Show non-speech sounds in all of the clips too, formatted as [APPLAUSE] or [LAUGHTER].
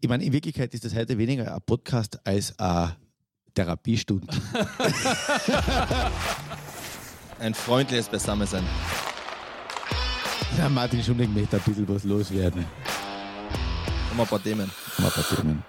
Ich meine, in Wirklichkeit ist das heute weniger ein Podcast als eine Therapiestunde. [LAUGHS] Ein freundliches Beisammensein. Ja, Martin Schumling möchte ein bisschen was loswerden. Um ein paar Themen. Um ein paar Themen.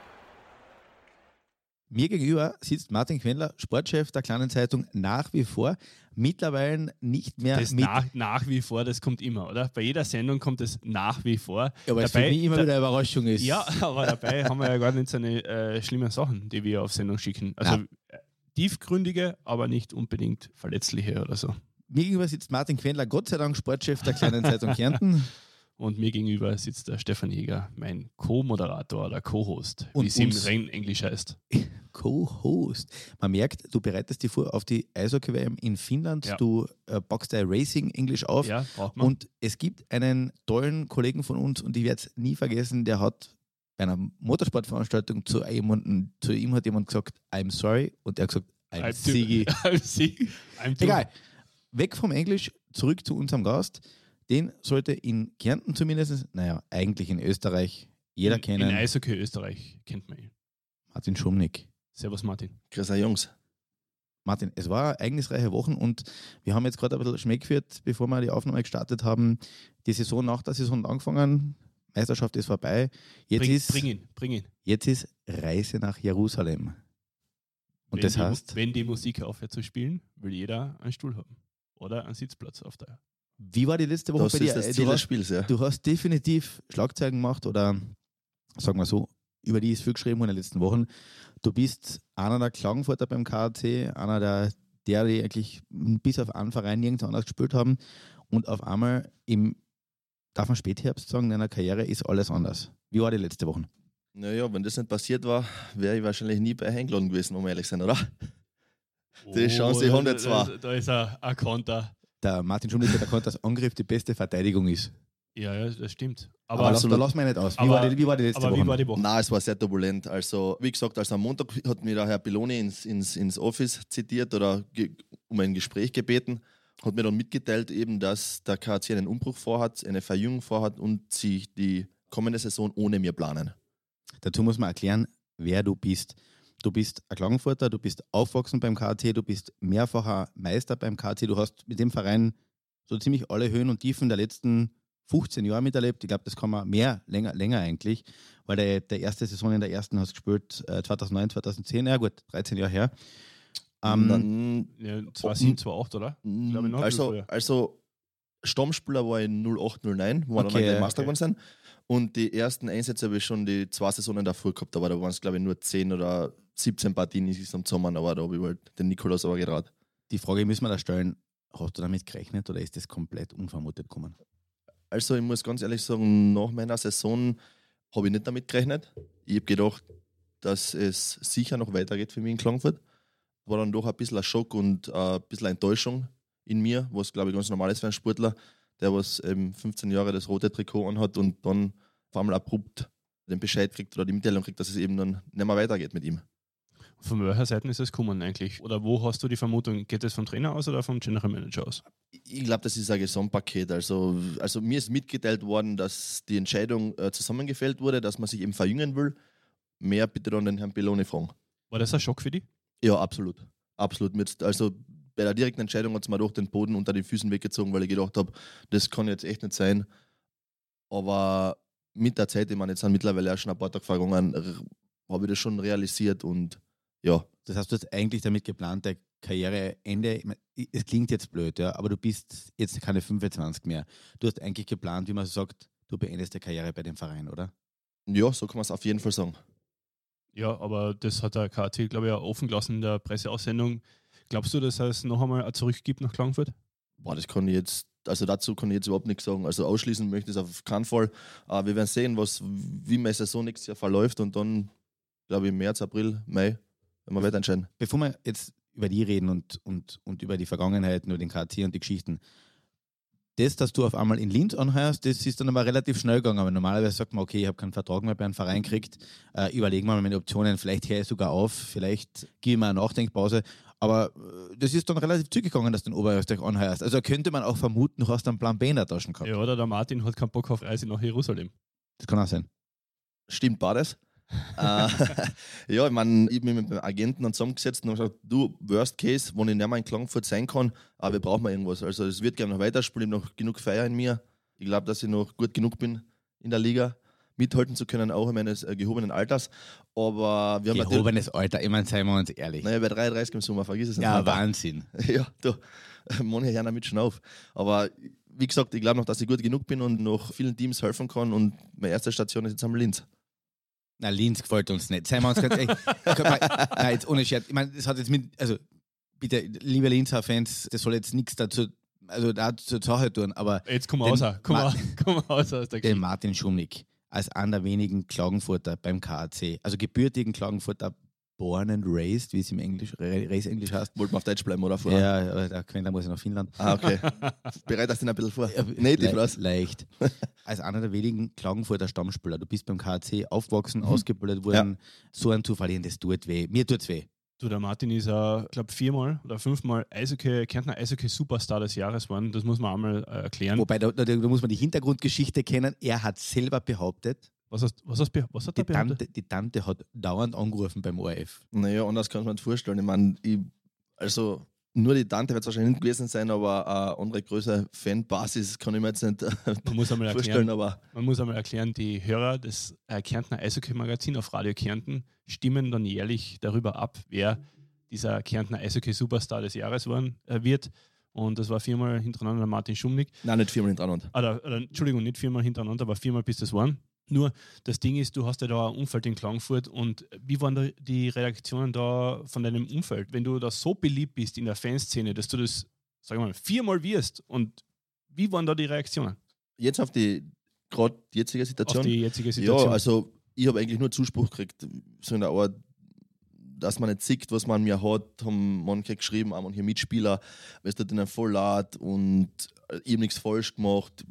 Mir gegenüber sitzt Martin Quendler, Sportchef der kleinen Zeitung, nach wie vor. Mittlerweile nicht mehr Das mit. nach, nach wie vor, das kommt immer, oder? Bei jeder Sendung kommt es nach wie vor. Ja, weil es für mich immer da- wieder eine Überraschung ist. Ja, [LAUGHS] aber dabei haben wir ja gar nicht so eine äh, schlimmen Sachen, die wir auf Sendung schicken. Also äh, tiefgründige, aber nicht unbedingt verletzliche oder so. Mir gegenüber sitzt Martin Quendler, Gott sei Dank Sportchef der kleinen Zeitung Kärnten. [LAUGHS] Und mir gegenüber sitzt der Stefan Jäger, mein Co-Moderator oder Co-Host, wie es im rein Englisch heißt. [LAUGHS] Co-Host. Man merkt, du bereitest dich vor auf die Eishockey-WM in Finnland. Ja. Du äh, packst dein Racing Englisch auf. Ja, braucht man. Und es gibt einen tollen Kollegen von uns und ich werde es nie vergessen, der hat bei einer Motorsportveranstaltung zu jemandem, zu ihm hat jemand gesagt, I'm sorry und er hat gesagt, I'm, I'm Sigi. [LAUGHS] I'm Sigi. I'm Egal. Weg vom Englisch, zurück zu unserem Gast. Den sollte in Kärnten zumindest, naja, eigentlich in Österreich jeder in, kennen. In Eishockey Österreich kennt man ihn. Martin Schumnick. Servus Martin. Grüß euch, Jungs. Martin, es war ereignisreiche Wochen und wir haben jetzt gerade ein bisschen Schmäck geführt, bevor wir die Aufnahme gestartet haben. Die Saison nach der Saison angefangen, Meisterschaft ist vorbei. Jetzt, Bring, ist, bring ihn, bring ihn. jetzt ist Reise nach Jerusalem. Und wenn das die, heißt, Wenn die Musik aufhört zu spielen, will jeder einen Stuhl haben. Oder einen Sitzplatz auf der. Wie war die letzte Woche Das bei dir? ist das Äh, Ziel du, des hast, Spiels, ja. du hast definitiv Schlagzeilen gemacht oder sagen wir so, über die ist viel geschrieben in den letzten Wochen. Du bist einer der Klagenfurter beim KAC, einer der, der die eigentlich bis auf einen Verein nirgends anders gespielt haben. Und auf einmal im, darf man Spätherbst sagen, in deiner Karriere ist alles anders. Wie war die letzte Woche? Naja, wenn das nicht passiert war, wäre ich wahrscheinlich nie bei eingeladen gewesen, um ehrlich zu sein, oder? Die Chance haben jetzt da, zwar. da, da ist ein, ein Konter. Der Martin Schumlick hat erkannt, dass Angriff die beste Verteidigung ist. Ja, ja, das stimmt. Aber, Aber, lass, da absolut. lassen wir nicht aus. Wie, Aber- war, die, wie war die letzte aber Woche? wie war die Woche? Nein, es war sehr turbulent. Also, wie gesagt, also am Montag hat mir der Herr Piloni ins, ins, ins Office zitiert oder ge um ein Gespräch gebeten, hat mir dann mitgeteilt, eben, dass der KC einen Umbruch vorhat, eine Verjüngung vorhat und sich die kommende Saison ohne mir planen. Dazu muss man erklären, wer du bist. Du bist ein Klagenfurter, du bist aufgewachsen beim KT, du bist mehrfacher Meister beim KT, du hast mit dem Verein so ziemlich alle Höhen und Tiefen der letzten 15 Jahre miterlebt. Ich glaube, das kann man mehr, länger, länger eigentlich, weil der, der erste Saison in der ersten hast du gespielt äh, 2009, 2010, ja gut, 13 Jahre her. Ähm, Dann, Ja, 2007, 2008, oder? Ich glaube, noch also, früher. also Stammspieler war ich 08, 09, wo wir Okay, dann Master okay. geworden sind. Und die ersten Einsätze habe ich schon die zwei Saisonen davor gehabt, aber da waren es, glaube ich, nur 10 oder 17 Partien insgesamt zusammen, aber da habe ich halt den Nikolaus aber geraten. die Frage müssen wir da stellen, hast du damit gerechnet oder ist das komplett unvermutet gekommen? Also ich muss ganz ehrlich sagen, nach meiner Saison habe ich nicht damit gerechnet. Ich habe gedacht, dass es sicher noch weitergeht für mich in Klagenfurt. War dann doch ein bisschen ein Schock und ein bisschen Enttäuschung in mir, was glaube ich ganz normal ist für einen Sportler, der was eben 15 Jahre das rote Trikot anhat und dann auf einmal abrupt den Bescheid kriegt oder die Mitteilung kriegt, dass es eben dann nicht mehr weitergeht mit ihm. Von welcher Seite ist es gekommen eigentlich? Oder wo hast du die Vermutung? Geht es vom Trainer aus oder vom General Manager aus? Ich glaube, das ist ein Gesamtpaket. Also, also mir ist mitgeteilt worden, dass die Entscheidung äh, zusammengefällt wurde, dass man sich eben verjüngen will. Mehr bitte dann den Herrn Belloni fragen. War das ein Schock für dich? Ja, absolut. Absolut. Also bei der direkten Entscheidung hat es mir doch den Boden unter den Füßen weggezogen, weil ich gedacht habe, das kann jetzt echt nicht sein. Aber mit der Zeit, ich meine, jetzt sind mittlerweile auch schon ein paar Tage vergangen, habe ich das schon realisiert und ja, Das heißt, du hast eigentlich damit geplant, der Karriereende, es klingt jetzt blöd, ja, aber du bist jetzt keine 25 mehr. Du hast eigentlich geplant, wie man so sagt, du beendest die Karriere bei dem Verein, oder? ja, so kann man es auf jeden Fall sagen. Ja, aber das hat der KT, glaube ich, auch offen gelassen in der Presseaussendung. Glaubst du, dass es noch einmal ein Zurück gibt nach Klagenfurt? Boah, das kann ich jetzt, also dazu kann ich jetzt überhaupt nichts sagen. Also ausschließen möchte ich es auf keinen Fall. Aber wir werden sehen, was, wie meine Saison nächstes Jahr verläuft und dann, glaube ich, im März, April, Mai, wenn wir weiter entscheiden. Bevor wir jetzt über die reden und, und, und über die Vergangenheit, über den KT und die Geschichten, das, dass du auf einmal in Linz anheuerst, das ist dann aber relativ schnell gegangen. Aber normalerweise sagt man, okay, ich habe keinen Vertrag mehr bei einem Verein gekriegt, äh, überlegen wir mal meine Optionen, vielleicht höre ich sogar auf, vielleicht gebe ich mir eine Nachdenkpause. Aber äh, das ist dann relativ zügig gegangen, dass du in Oberösterreich anheuerst. Also könnte man auch vermuten, du hast einen Plan B in der Tasche gehabt. Ja, oder der Martin hat keinen Bock auf Reise nach Jerusalem. Das kann auch sein. Stimmt beides. Äh, [LAUGHS] ja, ich meine, ich habe mich mit dem Agenten dann zusammengesetzt und gesagt, du, Worst Case, wenn ich nicht mehr in Klagenfurt sein kann, aber wir brauchen mal irgendwas. Also es wird gerne noch weiterspielen, ich habe noch genug Feier in mir. Ich glaube, dass ich noch gut genug bin in der Liga, mithalten zu können, auch in meines äh, gehobenen Alters. Aber wir haben. Gehobenes Alter, ich meine, seien wir uns ehrlich. Naja, bei 33 im Sommer, vergiss es nicht. ja, Wahnsinn. [LAUGHS] Ja, da, [LAUGHS] manche hören damit schon auf. Aber wie gesagt, ich glaube noch, dass ich gut genug bin und noch vielen Teams helfen kann. Und meine erste Station ist jetzt am Linz. Na, Linz gefällt uns nicht. Seien wir uns ganz ehrlich. [LAUGHS] Mal, Nein, jetzt ohne Scherz. Ich meine, das hat jetzt mit, also bitte, liebe Linzer Fans, das soll jetzt nichts dazu, also da zur Sache tun, aber Jetzt komm Den raus, komm, raus, [LAUGHS] komm raus aus der den Geschichte. Martin Schumnick als einer der wenigen Klagenfurter beim KAC, also gebürtigen Klagenfurter, born and raised, wie es im Englisch, Race Englisch heißt. Wollten wir auf Deutsch bleiben oder vorher? Ja, aber der Quenter muss ja nach Finnland. Ah, okay. [LAUGHS] Bereitest dich ein bisschen vor. Ja, Native, le was? Leicht. [LAUGHS] Als einer der wenigen Klagenfurter Stammspieler. Du bist beim KAC aufgewachsen, ausgebildet worden. So ein Zufall, das tut weh. Mir tut's weh. Du, der Martin ist, ich glaube, viermal oder fünfmal Eishockey, Kärntner Eishockey-Superstar des Jahres geworden. Das muss man einmal äh, erklären. Wobei, da, da, da muss man die Hintergrundgeschichte kennen. Er hat selber behauptet, Was, hast, was, hast, was hat die? Tante, die Tante hat dauernd angerufen beim ORF. Naja, anders kann man nicht vorstellen. Ich meine, ich, also nur die Tante wird es wahrscheinlich nicht gewesen sein, aber eine andere größere Fanbasis kann ich mir jetzt nicht äh, Man muss einmal vorstellen. erklären, Aber man muss einmal erklären, die Hörer des äh, Kärntner Eishockey-Magazin auf Radio Kärnten stimmen dann jährlich darüber ab, wer dieser Kärntner Eishockey-Superstar des Jahres worden, äh, wird. Und das war viermal hintereinander der Martin Schumnick. nein, nicht viermal hintereinander. Oder, oder, Entschuldigung, nicht viermal hintereinander, aber viermal bis das waren. Nur das Ding ist, du hast ja da ein Umfeld in Klagenfurt und wie waren da die Reaktionen da von deinem Umfeld? Wenn du da so beliebt bist in der Fanszene, dass du das, sag ich mal, viermal wirst und wie waren da die Reaktionen Jetzt auf die gerade jetzige auf Situation. die jetzige Situation? Ja, also ich habe eigentlich nur Zuspruch gekriegt, so in der Art, dass man nicht sieht, was man mir hat, haben manche geschrieben, auch manche Mitspieler, weil es tut ihnen voll leid und äh, ich habe nichts falsch gemacht.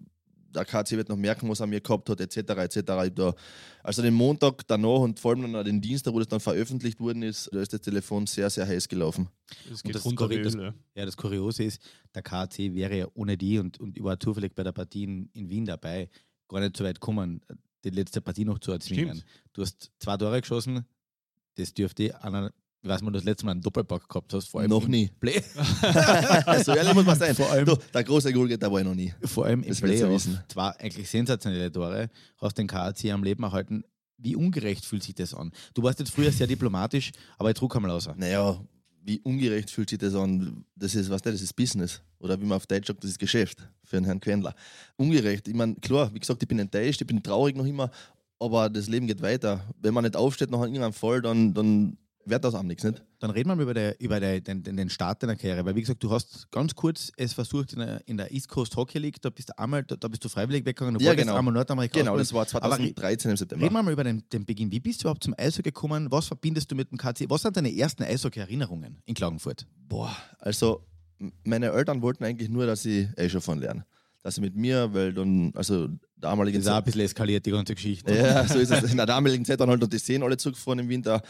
Der KC wird noch merken, was er mir gehabt hat, etc. etc. Da, also den Montag danach und vor allem dann den Dienstag, wo das dann veröffentlicht worden ist, da ist das Telefon sehr, sehr heiß gelaufen. das Und geht das das- ja. Das Kuriose ist, der KAC wäre ja ohne die und, und ich war zufällig bei der Partie in, in Wien dabei, gar nicht so weit gekommen, die letzte Partie noch zu erzwingen. Stimmt. Du hast zwei Tore geschossen, das dürfte einer, ich weiß mal, das letzte Mal einen Doppelpack gehabt hast, vor allem Noch nie. Play, [LAUGHS] so ehrlich muss man sein. Vor allem- du, der große Goalgetter war ich noch nie. vor allem im Das Playoff. Zwei eigentlich sensationelle Tore, hast den KAC am Leben erhalten. Wie ungerecht fühlt sich das an? Du warst jetzt früher sehr diplomatisch, aber ich druck einmal aus. Naja, wie ungerecht fühlt sich das an? Das ist, was das ist Business. Oder wie man auf Deutsch sagt, das ist Geschäft für einen Herrn Quendler. Ungerecht. Ich meine, klar, wie gesagt, ich bin enttäuscht, ich bin traurig noch immer, aber das Leben geht weiter. Wenn man nicht aufsteht nach irgendeinem Fall, dann, dann wird das am nichts, nicht? Dann reden wir mal über, der, über der, den, den, Start deiner Karriere, weil wie gesagt, du hast ganz kurz es versucht in der, in der East Coast Hockey League, da bist du einmal, da, da bist du freiwillig weggegangen, du Ja, genau. einmal Nordamerika Genau, das war Aber 2013 im September. Reden wir mal über den, den Beginn. Wie bist du überhaupt zum Eishockey gekommen? Was verbindest du mit dem KC? Was sind deine ersten Eishockey-Erinnerungen in Klagenfurt? Boah, also meine Eltern wollten eigentlich nur, dass ich Eishockey lernen. Dass sie mit mir, weil dann, also damaligen Das ist auch ein bisschen eskaliert, die ganze Geschichte. Ja, so ist es. In der damaligen Zeit waren halt noch die Seen alle zugefahren im Winter.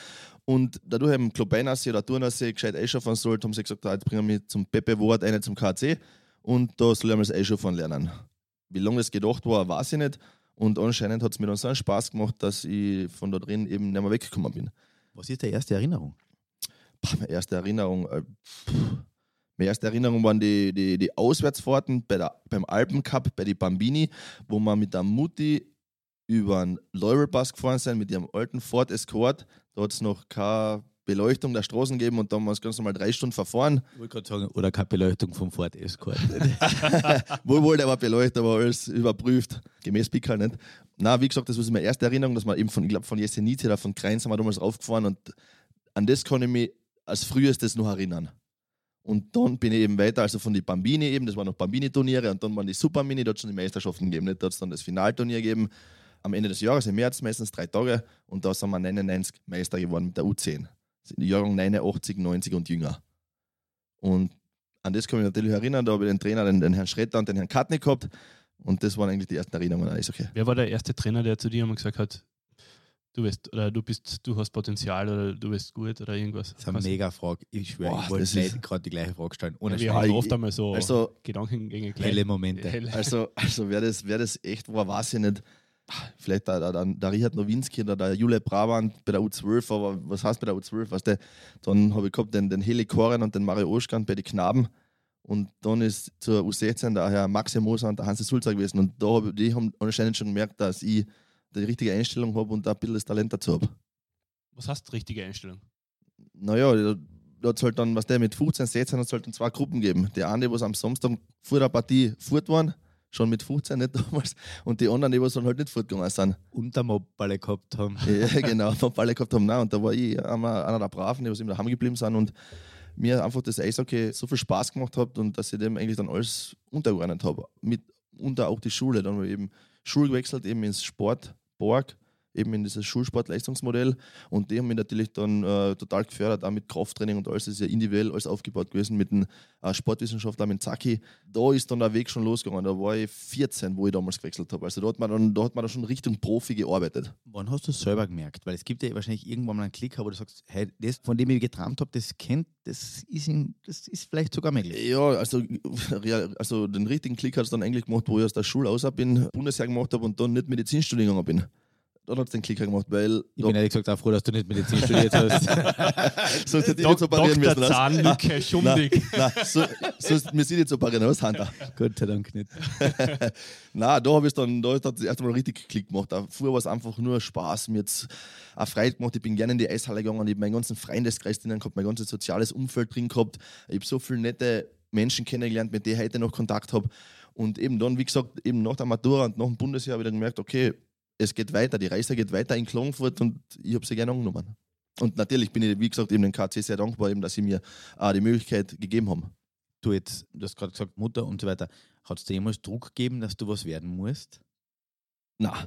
Und dadurch haben Klobeinassee oder Turnersee gescheit Eischauffahren sollte, haben sie gesagt, ah, jetzt bringen wir mich zum Pepe Wort, eine zum KC und da soll ich mal das Eischauffahren lernen. Wie lange das gedacht war, weiß ich nicht. Und anscheinend hat es mir dann so einen Spaß gemacht, dass ich von da drin eben nicht mehr weggekommen bin. Was ist deine erste Erinnerung? Pah, meine erste Erinnerung, äh, meine erste Erinnerung waren die, die, die Auswärtsfahrten bei der, beim Alpencup bei die Bambini, wo wir mit der Mutti über einen Leuvelpass gefahren sind mit ihrem alten Ford Escort. Da hat es noch keine Beleuchtung der Straßen gegeben und da haben wir uns ganz normal drei Stunden verfahren. Ich wollte gerade sagen, oder keine Beleuchtung vom Ford Escort. [LAUGHS] Wohl, wohl, der war beleuchtet, aber alles überprüft. Gemäß Pickel nicht. Na, wie gesagt, das war meine erste Erinnerung, dass wir eben von, ich glaube, von Jesenice oder von Kreins haben wir damals raufgefahren und an das kann ich mich als frühestes noch erinnern. Und dann bin ich eben weiter, also von den Bambini eben, das waren noch Bambini-Turniere und dann waren die Supermini, da hat es schon die Meisterschaften gegeben, nicht? da hat es dann das Finalturnier gegeben, am Ende des Jahres, im März, meistens drei Tage und da sind wir 99 Meister geworden mit der U10. Die Jahrgang 89, 90 und jünger. Und an das kann ich mich natürlich erinnern, da habe ich den Trainer, den, den Herrn Schretter und den Herrn Katnik gehabt und das waren eigentlich die ersten Erinnerungen an Eishockey. Wer war der erste Trainer, der zu dir einmal gesagt hat, du bist, oder du bist, du hast Potenzial oder du bist gut oder irgendwas? Das ist eine mega Frage. Ich schwöre, Boah, ich wollte nicht gerade die gleiche Frage stellen. Ohne Wir Scheiß. haben ich- oft einmal so Also, Gedankengänge gleich. Helle Momente. Helle. also, also wer, das, wer das echt war, weiß ich nicht. Vielleicht der, der, der Richard Nowinski oder der Jule Brabant bei der U12, aber was heißt bei der U12? Weißt du, dann habe ich gehabt den, den Heli Koren und den Mario Oschkan bei den Knaben. Und dann ist zur U16 der Herr Maxi Moser und der Hansi Sulzer gewesen. Und da hab, die haben anscheinend schon gemerkt, dass ich die richtige Einstellung habe und da ein bisschen das Talent dazu habe. Was heißt richtige Einstellung? Naja, da, da hat halt dann, was der mit 15, 16 hat es halt dann zwei Gruppen geben. Die eine, die am Samstag vor der Partie fort waren, schon mit 15, nicht [LAUGHS] damals, und die anderen, die was dann halt nicht fortgegangen sind. Und der Mobballe gehabt haben. [LAUGHS] Ja, genau, Mobballe gehabt haben. Nein, und da war ich einer, einer der Braven, die was immer daheim geblieben sind und mir einfach das Eishockey so viel Spaß gemacht hat und dass ich dem eigentlich dann alles untergeordnet habe. Mit unter auch die Schule. Dann habe ich eben Schule gewechselt, eben ins Sport, Borg eben in dieses Schulsportleistungsmodell. Und die haben mich natürlich dann äh, total gefördert, auch mit Krafttraining und alles. Das ist ja individuell alles aufgebaut gewesen mit dem äh, Sportwissenschaftler, mit Zaki. Da ist dann der Weg schon losgegangen. Da war ich 14, wo ich damals gewechselt habe. Also da hat man dann, da hat man dann schon Richtung Profi gearbeitet. Wann hast du es selber gemerkt? Weil es gibt ja wahrscheinlich irgendwann mal einen Klick, wo du sagst, hey, das, von dem ich geträumt habe, das kennt, das ist, in, das ist vielleicht sogar möglich. Ja, also, [LAUGHS] also den richtigen Klick hat es dann eigentlich gemacht, wo ich aus der Schule aus bin, Bundesheer gemacht habe und dann nicht Medizinstudium gegangen bin dann hat es den Klicker gemacht, weil. Ich bin ehrlich gesagt auch froh, dass du nicht Medizin studiert hast. [LAUGHS] sonst hätte ich nicht so parieren müssen. Zahnlücke, schumdig. Nein, so, sonst, wir sind nicht so parieren aus, Hunter. Gott sei Dank nicht. [LAUGHS] nein, da habe ich dann, da hat das erste Mal richtig Klick gemacht. Vorher war es einfach nur Spaß. Mir jetzt auch Freude gemacht. Ich bin gerne in die Eishalle gegangen. Ich habe meinen ganzen Freundeskreis drinnen gehabt, mein ganzes soziales Umfeld drin gehabt. Ich habe so viele nette Menschen kennengelernt, mit denen ich heute noch Kontakt habe. Und eben dann, wie gesagt, eben nach der Matura und nach dem Bundesjahr habe ich dann gemerkt, okay, es geht weiter, die Reise geht weiter in Klagenfurt und ich habe sie gerne angenommen. Und natürlich bin ich, wie gesagt, eben dem KC sehr dankbar, eben, dass sie mir äh, die Möglichkeit gegeben haben. Du jetzt, du hast gerade gesagt, Mutter und so weiter. Hat es dir jemals Druck gegeben, dass du was werden musst? Na,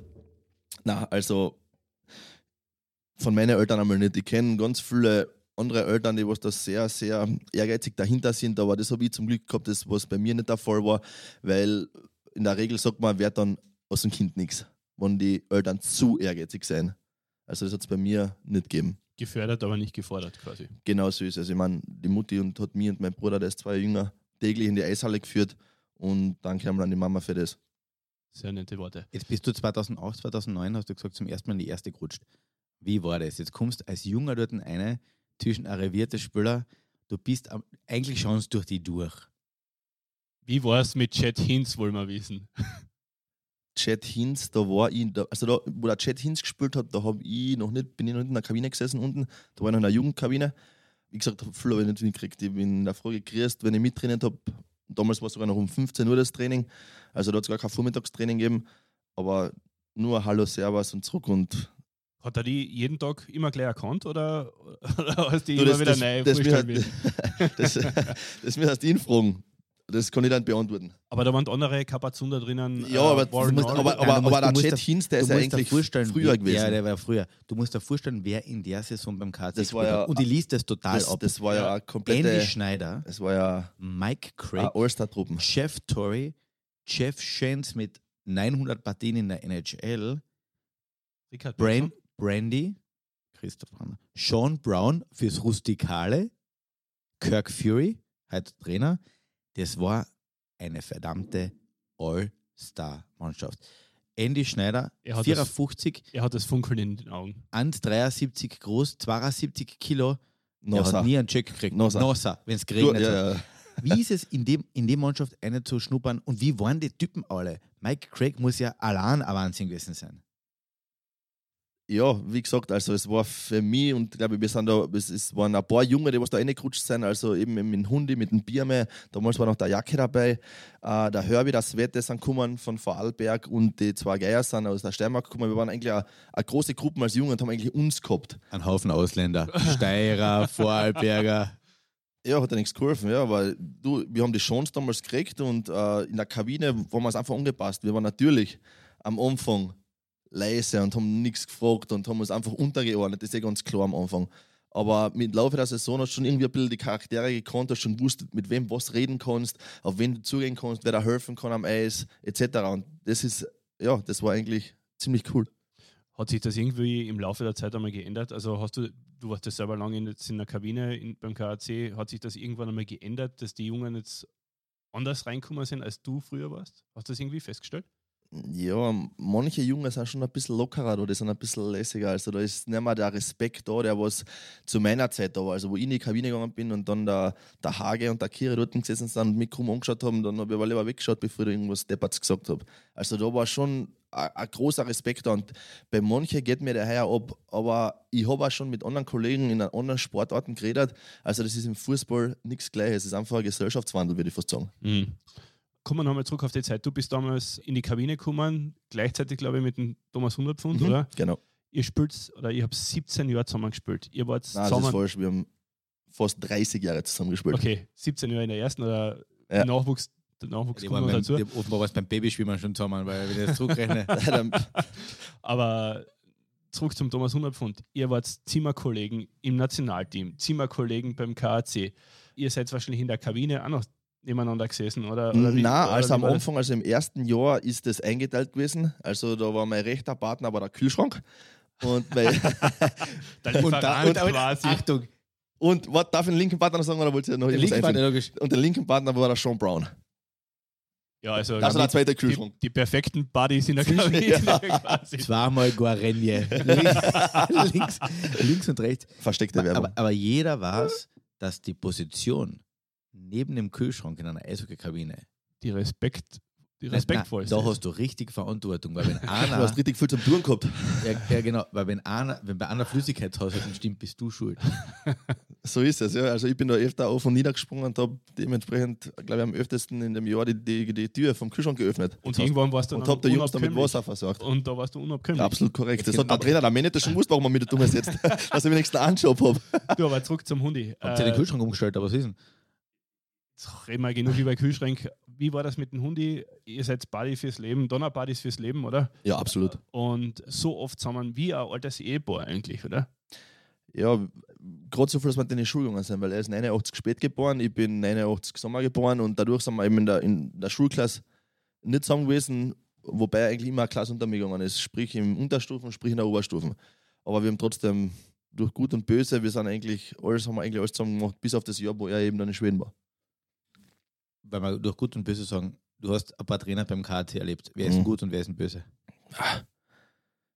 na, also von meinen Eltern einmal nicht. Ich kenne ganz viele andere Eltern, die was da sehr, sehr ehrgeizig dahinter sind, aber das habe ich zum Glück gehabt, das was bei mir nicht der Fall war, weil in der Regel sagt man, wer dann aus dem Kind nichts wenn die Eltern zu ehrgeizig sind. Also das hat es bei mir nicht gegeben. Gefördert, aber nicht gefordert quasi. Genau so ist es. Also ich meine, die Mutti und hat mich und mein Bruder, der ist zwei jünger, täglich in die Eishalle geführt und danke einmal an die Mama für das. Sehr nette Worte. Jetzt bist du 2008, 2009, hast du gesagt, zum ersten Mal in die erste gerutscht. Wie war das? Jetzt kommst du als Junger dort eine zwischen arrivierte Spieler, du bist eigentlich schon durch die durch. Wie war es mit Chad Hinz, wollen wir wissen? [LAUGHS] Chad Hinz, da war ich, da, also da, wo der Chad Hinz gespielt hat, da habe ich noch nicht, bin ich noch nicht in der Kabine gesessen unten, da war ich noch in der Jugendkabine. Wie gesagt, viel habe ich nicht gekriegt. Ich bin in der Frage gekriegt, wenn ich mittrainiert habe. Damals war es sogar noch um 15 Uhr das Training. Also da hat es gar kein Vormittagstraining gegeben. Aber nur Hallo, Servus und zurück und hat er die jeden Tag immer gleich erkannt oder, [LAUGHS] oder hast du immer das, wieder das, neu das, [LAUGHS] das, das, das, das, das ihn fragen. Das kann ich dann beantworten. Aber da waren andere Kapazunder drinnen. Ja, aber, äh, musst, aber, aber, aber, aber der Chat Hinz, der ist ja eigentlich früher gewesen. Ja, der war früher. Du musst dir vorstellen, wer in der Saison beim KC das war ja, Und die liest das total das, ab. Das war ja, ja komplett. Andy Schneider. Das war ja. Mike Craig. All-Star-Truppen. Jeff Torrey. Jeff Shens mit 900 Partien in der NHL. Richard Brand, Brandy. Christoph Brandt. Sean Brown fürs Rustikale. Kirk Fury, heute Trainer das war eine verdammte All-Star-Mannschaft. Andy Schneider, er 54. Das, er hat das Funkeln in den Augen. 1,73 groß, 72 Kilo. Nossa. Er hat nie einen Check gekriegt. Nossa, Nossa wenn es geregnet ja, hat. Ja. Wie ist es in dem, in dem Mannschaft eine zu schnuppern und wie waren die Typen alle? Mike Craig muss ja allein ein Wahnsinn gewesen sein ja, wie gesagt, also es war für mich und glaube ich, wir sind da, es, waren ein paar Junge, die was da reingerutscht sind, also eben mit dem Hundi, mit dem Bierme, damals war noch der Jacke dabei, äh, der Herbie, der Svette sind gekommen von Vorarlberg und die zwei Geier sind aus der Steiermark gekommen. Wir waren eigentlich eine, eine große Gruppe als Jungen und haben eigentlich uns gehabt. Ein Haufen Ausländer, Steirer, [LAUGHS] Vorarlberger. Ja, hat ja nichts geholfen, ja, weil du, wir haben die Chance damals gekriegt und äh, in der Kabine waren wir es einfach angepasst. Wir waren natürlich am Anfang leise und haben nichts gefragt und haben uns einfach untergeordnet. Das ist ja ganz klar am Anfang. Aber mit Laufe der Saison hast du schon irgendwie ein bisschen die Charaktere gekannt, hast schon gewusst, mit wem was reden kannst, auf wen du zugehen kannst, wer da helfen kann am Eis, etc. Und das ist, ja, das war eigentlich ziemlich cool. Hat sich das irgendwie im Laufe der Zeit einmal geändert? Also hast du, du warst ja selber lange in, in der Kabine in, beim KAC, hat sich das irgendwann einmal geändert, dass die Jungen jetzt anders reinkommen sind, als du früher warst? Hast du das irgendwie festgestellt? Ja, manche Jungen sind schon ein bisschen lockerer da, die sind ein bisschen lässiger. Also da ist nicht mehr der Respekt da, der was zu meiner Zeit da war. Also wo ich in die Kabine gegangen bin und dann der, der Hage und der Kiri dort gesessen sind und mich krumm angeschaut haben, dann habe ich aber lieber weggeschaut, bevor ich irgendwas Depperts gesagt habe. Also da war schon ein, großer Respekt da. Und bei manchen geht mir der heuer ab, aber ich habe auch schon mit anderen Kollegen in anderen Sportarten geredet. Also das ist im Fußball nichts Gleiches. Es ist einfach ein Gesellschaftswandel, würde ich fast sagen. Mhm. Kommen wir nochmal zurück auf die Zeit. Du bist damals in die Kabine gekommen, gleichzeitig, glaube ich, mit dem Thomas Hundertpfund, Mhm, oder? Genau. Ihr spielt, oder ihr habt 17 Jahre zusammen gespielt. Ihr wart Nein, das ist zusammen. falsch. Wir haben fast 30 Jahre zusammen gespielt. Okay, 17 Jahre in der ersten oder Ja. Nachwuchs, der Nachwuchs Die kommt noch beim, dazu. offenbar war es beim Babyschwimmen schon zusammen, weil wenn ich das zurückrechne. [LAUGHS] [LAUGHS] Aber zurück zum Thomas Hundertpfund. Ihr wart Zimmerkollegen im Nationalteam, Zimmerkollegen beim KAC. Ihr seid wahrscheinlich in der Kabine auch noch nebeneinander gesessen, oder? oder wie- Na, oder also am war das? Anfang, also im ersten Jahr ist das eingeteilt gewesen. Also da war mein rechter Partner war der Kühlschrank. Und, mein, [LAUGHS] Der und, da, und, quasi. Achtung, und was darf ich den linken Partner sagen oder wollt ihr noch der irgendwas Link war einfügen? logisch. Und der linken Partner war der Sean Brown. ja, also, Also der damit zweite die, Kühlschrank. die perfekten Buddies in der [LAUGHS] quasi. Zweimal Guarenje. [LAUGHS] links, links, links und rechts. Versteckte Werbung. Aber, aber jeder weiß, dass die Position neben dem Kühlschrank in einer Eishockeykabine Die Respekt, die Nein, respektvollste. Da hast du richtig Verantwortung, weil wenn [LAUGHS] du einer, hast richtig viel zum Tun gehabt. ja, ja genau, weil wenn einer, wenn bei einer Flüssigkeitshaushalt stimmt, bist du schuld. [LAUGHS] So ist es, ja. Also ich bin da öfter auf und niedergesprungen und habe dementsprechend, glaube ich, am öftesten in dem Jahr die, die, die Tür vom Kühlschrank geöffnet. und irgendwann warst du und habe die Jungs damit. Wasser versorgt. Und da warst du unabkömmlich. Absolut korrekt. Das hat der Trainer, der Manager schon gewusst, warum er mich da dumm jetzt, [LAUGHS] dass ich wenigstens einen Anjob habe. Du, aber zurück zum Hundi. Habt ihr den Kühlschrank umgestellt, aber was ist denn? Jetzt reden wir genug über Kühlschrank. Wie war das mit dem Hundi? Ihr seid Buddy fürs Leben, Donner Buddies fürs Leben, oder? Ja, absolut. Und so oft zusammen wie ein altes Ehepaar eigentlich, oder? Ja, gerade so viel, dass wir in die Schule gegangen sind, weil er ist 89 spät geboren, ich bin 89 Sommer geboren und dadurch sind wir eben in der, in der Schulklasse nicht zusammen gewesen, wobei er eigentlich immer eine Klasse unter mir gegangen ist, sprich im Unterstufen, sprich in der Oberstufen. Aber wir haben trotzdem durch Gut und Böse, wir sind eigentlich, alles haben wir eigentlich alles zusammen gemacht, bis auf das Jahr, wo er eben dann in Schweden war. Weil wir durch gut und böse sagen, du hast ein paar Trainer beim KT erlebt. Wer ist Mhm. gut und wer ist denn böse?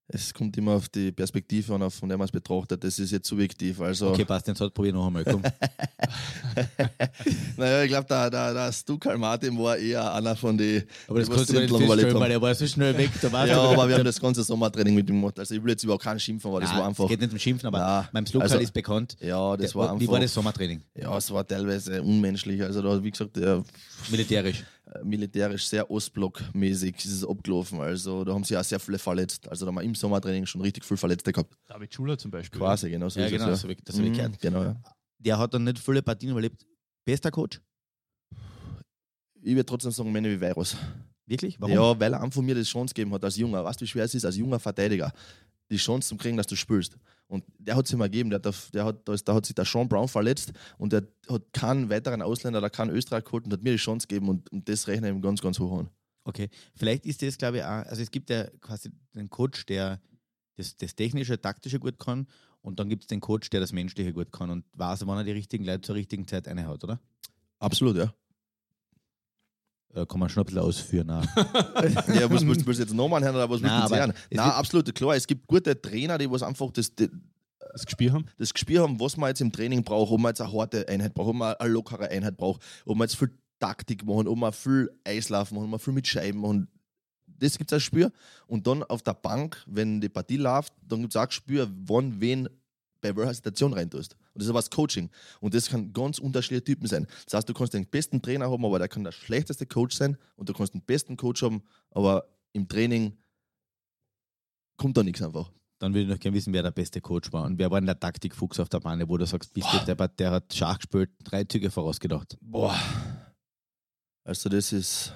Es kommt immer auf die Perspektive an, auf von der man es betrachtet. Das ist jetzt subjektiv. Also, Okay, passt, den Satz probier noch einmal. Komm. [LAUGHS] naja, ich glaube, der, der, der Stukal Martin war eher einer von den. Aber das kannst du nicht feststellen, weil er war so schnell weg. Da warst Ja, du aber wir haben das ganze Sommertraining mit ihm gemacht. Also, ich will jetzt überhaupt keinen schimpfen, aber das Nein, war einfach. Es geht nicht um Schimpfen, aber Nein, beim Slokal also- ist bekannt. Ja, das war einfach. Wie war das Sommertraining? Ja, es war teilweise unmenschlich. Also, da, wie gesagt, der, Militärisch. Militärisch sehr Ostblock-mäßig ist es abgelaufen. Also, da haben sie auch sehr viele verletzt. Also, da haben wir im Sommertraining schon richtig viele Verletzte gehabt. David Schuler zum Beispiel. Quasi, genau so Ja, genau, das es. habe Ja. ich, das hab ich gehört. Genau, ja. Der hat dann nicht viele Partien überlebt. Bester Coach? Ich würde trotzdem sagen, Männer wie Virus. Wirklich? Warum? Ja, weil er einfach mir die Chance gegeben hat als Junger. Weißt du, wie schwer es ist, als junger Verteidiger, die Chance zu kriegen, dass du spielst. Und der hat es ihm gegeben. Der hat, der, hat, da, ist, da hat sich der Sean Brown verletzt und der hat keinen weiteren Ausländer oder keinen Österreicher geholt und hat mir die Chance gegeben und, und das rechne ich ihm ganz, ganz hoch an. Okay. Vielleicht ist das, glaube ich, auch, also es gibt ja quasi den Coach, der das, das Technische, Taktische gut kann und dann gibt es den Coach, der das Menschliche gut kann und weiß, wann er die richtigen Leute zur richtigen Zeit einhaut, oder? Absolut, ja. Äh, kann man schon ein bisschen ausführen. Auch. [LAUGHS] ja was willst, willst du jetzt nochmal hören oder was willst Nein, du jetzt hören? es Nein, absolut, klar. Es gibt gute Trainer, die was einfach das, die, Das Gespür haben? das Gespür haben, was man jetzt im Training braucht, ob man jetzt eine harte Einheit braucht, ob man eine lockere Einheit braucht, ob man jetzt viel Taktik machen, ob man viel Eislaufen machen, ob man viel mit Scheiben machen. Das gibt es ein Gespür. Und dann auf der Bank, wenn die Partie läuft, dann gibt es auch ein Gespür, wann wen bei welcher Situation reintust. Und das ist aber das Coaching. Und das kann ganz unterschiedliche Typen sein. Das heißt, du kannst den besten Trainer haben, aber der kann der schlechteste Coach sein. Und du kannst den besten Coach haben, aber im Training kommt da nichts einfach. Dann würde ich noch gerne wissen, wer der beste Coach war und wer war denn der Taktikfuchs auf der Bahn, wo du sagst, bist du der, der hat Schach gespielt, drei Züge vorausgedacht. Boah. Also, das ist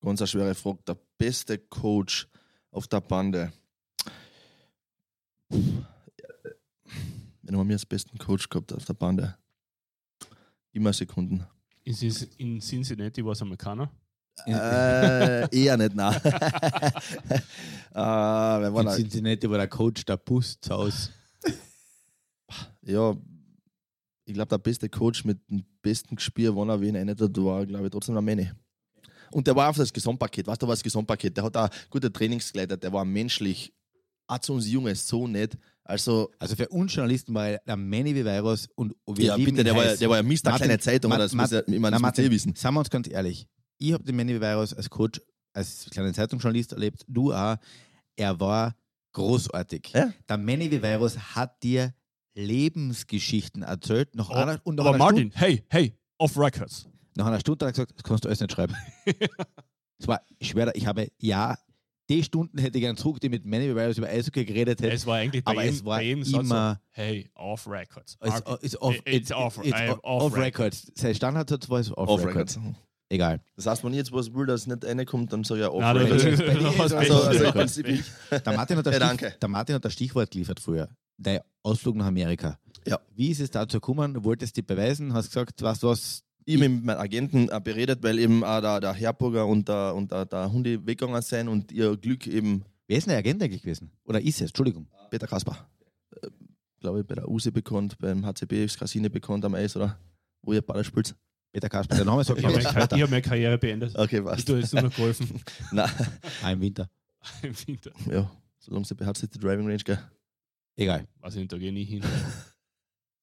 ganz eine schwere Frage. Der beste Coach auf der Bande. Wenn man mir als besten Coach gehabt auf der Bande. Immer Sekunden. Ist es in Cincinnati was Amerikaner? äh, eher nicht, nein. [LAUGHS] äh, war In? Cincinnati war der Coach der Hause. Ja, ich glaube, der beste Coach mit dem besten Gespür, wann er wen einer hat, war, glaube ich, trotzdem der Manny. Und der war auf das Gesamtpaket. Weißt du, was das Gesamtpaket? Der hat auch gute Trainings geleitet, der war menschlich, auch zu uns Jungs so nett. Also, Also für uns Journalisten war er der Manny Virus und wir ja, bitte, der war, ja- der war ja Mr. Martin- kleine Zeitung, Ma- das Ma- muss ja, ich meine, Na, das muss Martin, eh wissen. Seien wir uns ganz ehrlich. Ich habe den Manny Virus als Coach, als kleiner Zeitungsjournalist erlebt, du auch. Er war großartig. Ja. Der Manny Virus hat dir Lebensgeschichten erzählt. Nach einer, und nach Aber Martin, hey, hey, off records. Stunde, nach einer Stunde hat er gesagt, das kannst du alles nicht schreiben. [LAUGHS] Es war, ich schwöre, ich habe ja, die Stunden hätte ich gern zurück, die mit Manny Virus über Eishockey geredet hätte. Es war eigentlich bei aber jedem, es war immer- so, hey, off records. It's, it's off, It's off- it's off, off off records. Sein Standardsatz war es off, Off records. Records. Egal. Das heißt, wenn ich jetzt was will, das nicht reinkommt, dann sage ich ja Off Nein, du- Records. du- du hast Also, also Pech. im Prinzip ich. Der Martin, hat das Ja, Stich, danke. der Martin hat das Stichwort geliefert früher. Der Ausflug nach Amerika. Ja. Wie ist es dazu gekommen? Du wolltest dich beweisen, hast gesagt, weißt du was? Ich habe mit meinem Agenten äh, beredet, weil eben auch der, der Herburger und der, und der, der Hunde weggegangen sind und ihr Glück eben Wer ist denn der Agent eigentlich gewesen? Oder ist es? Entschuldigung. Peter Kasper. Äh, glaube ich, bei der USE bekannt, beim HCB ist Casine bekannt am Eis, oder? Wo ihr Ball spielt. Peter Kasper, der Name sagt Ich habe meine, Karriere beendet. Okay, Ich was? tue jetzt nur noch golfen [LAUGHS] Nein, Ah, im Winter. [LAUGHS] im Winter. ja, solange sie bei HCT Driving Range gell? Egal. Weiß ich nicht, da gehe ich nie hin.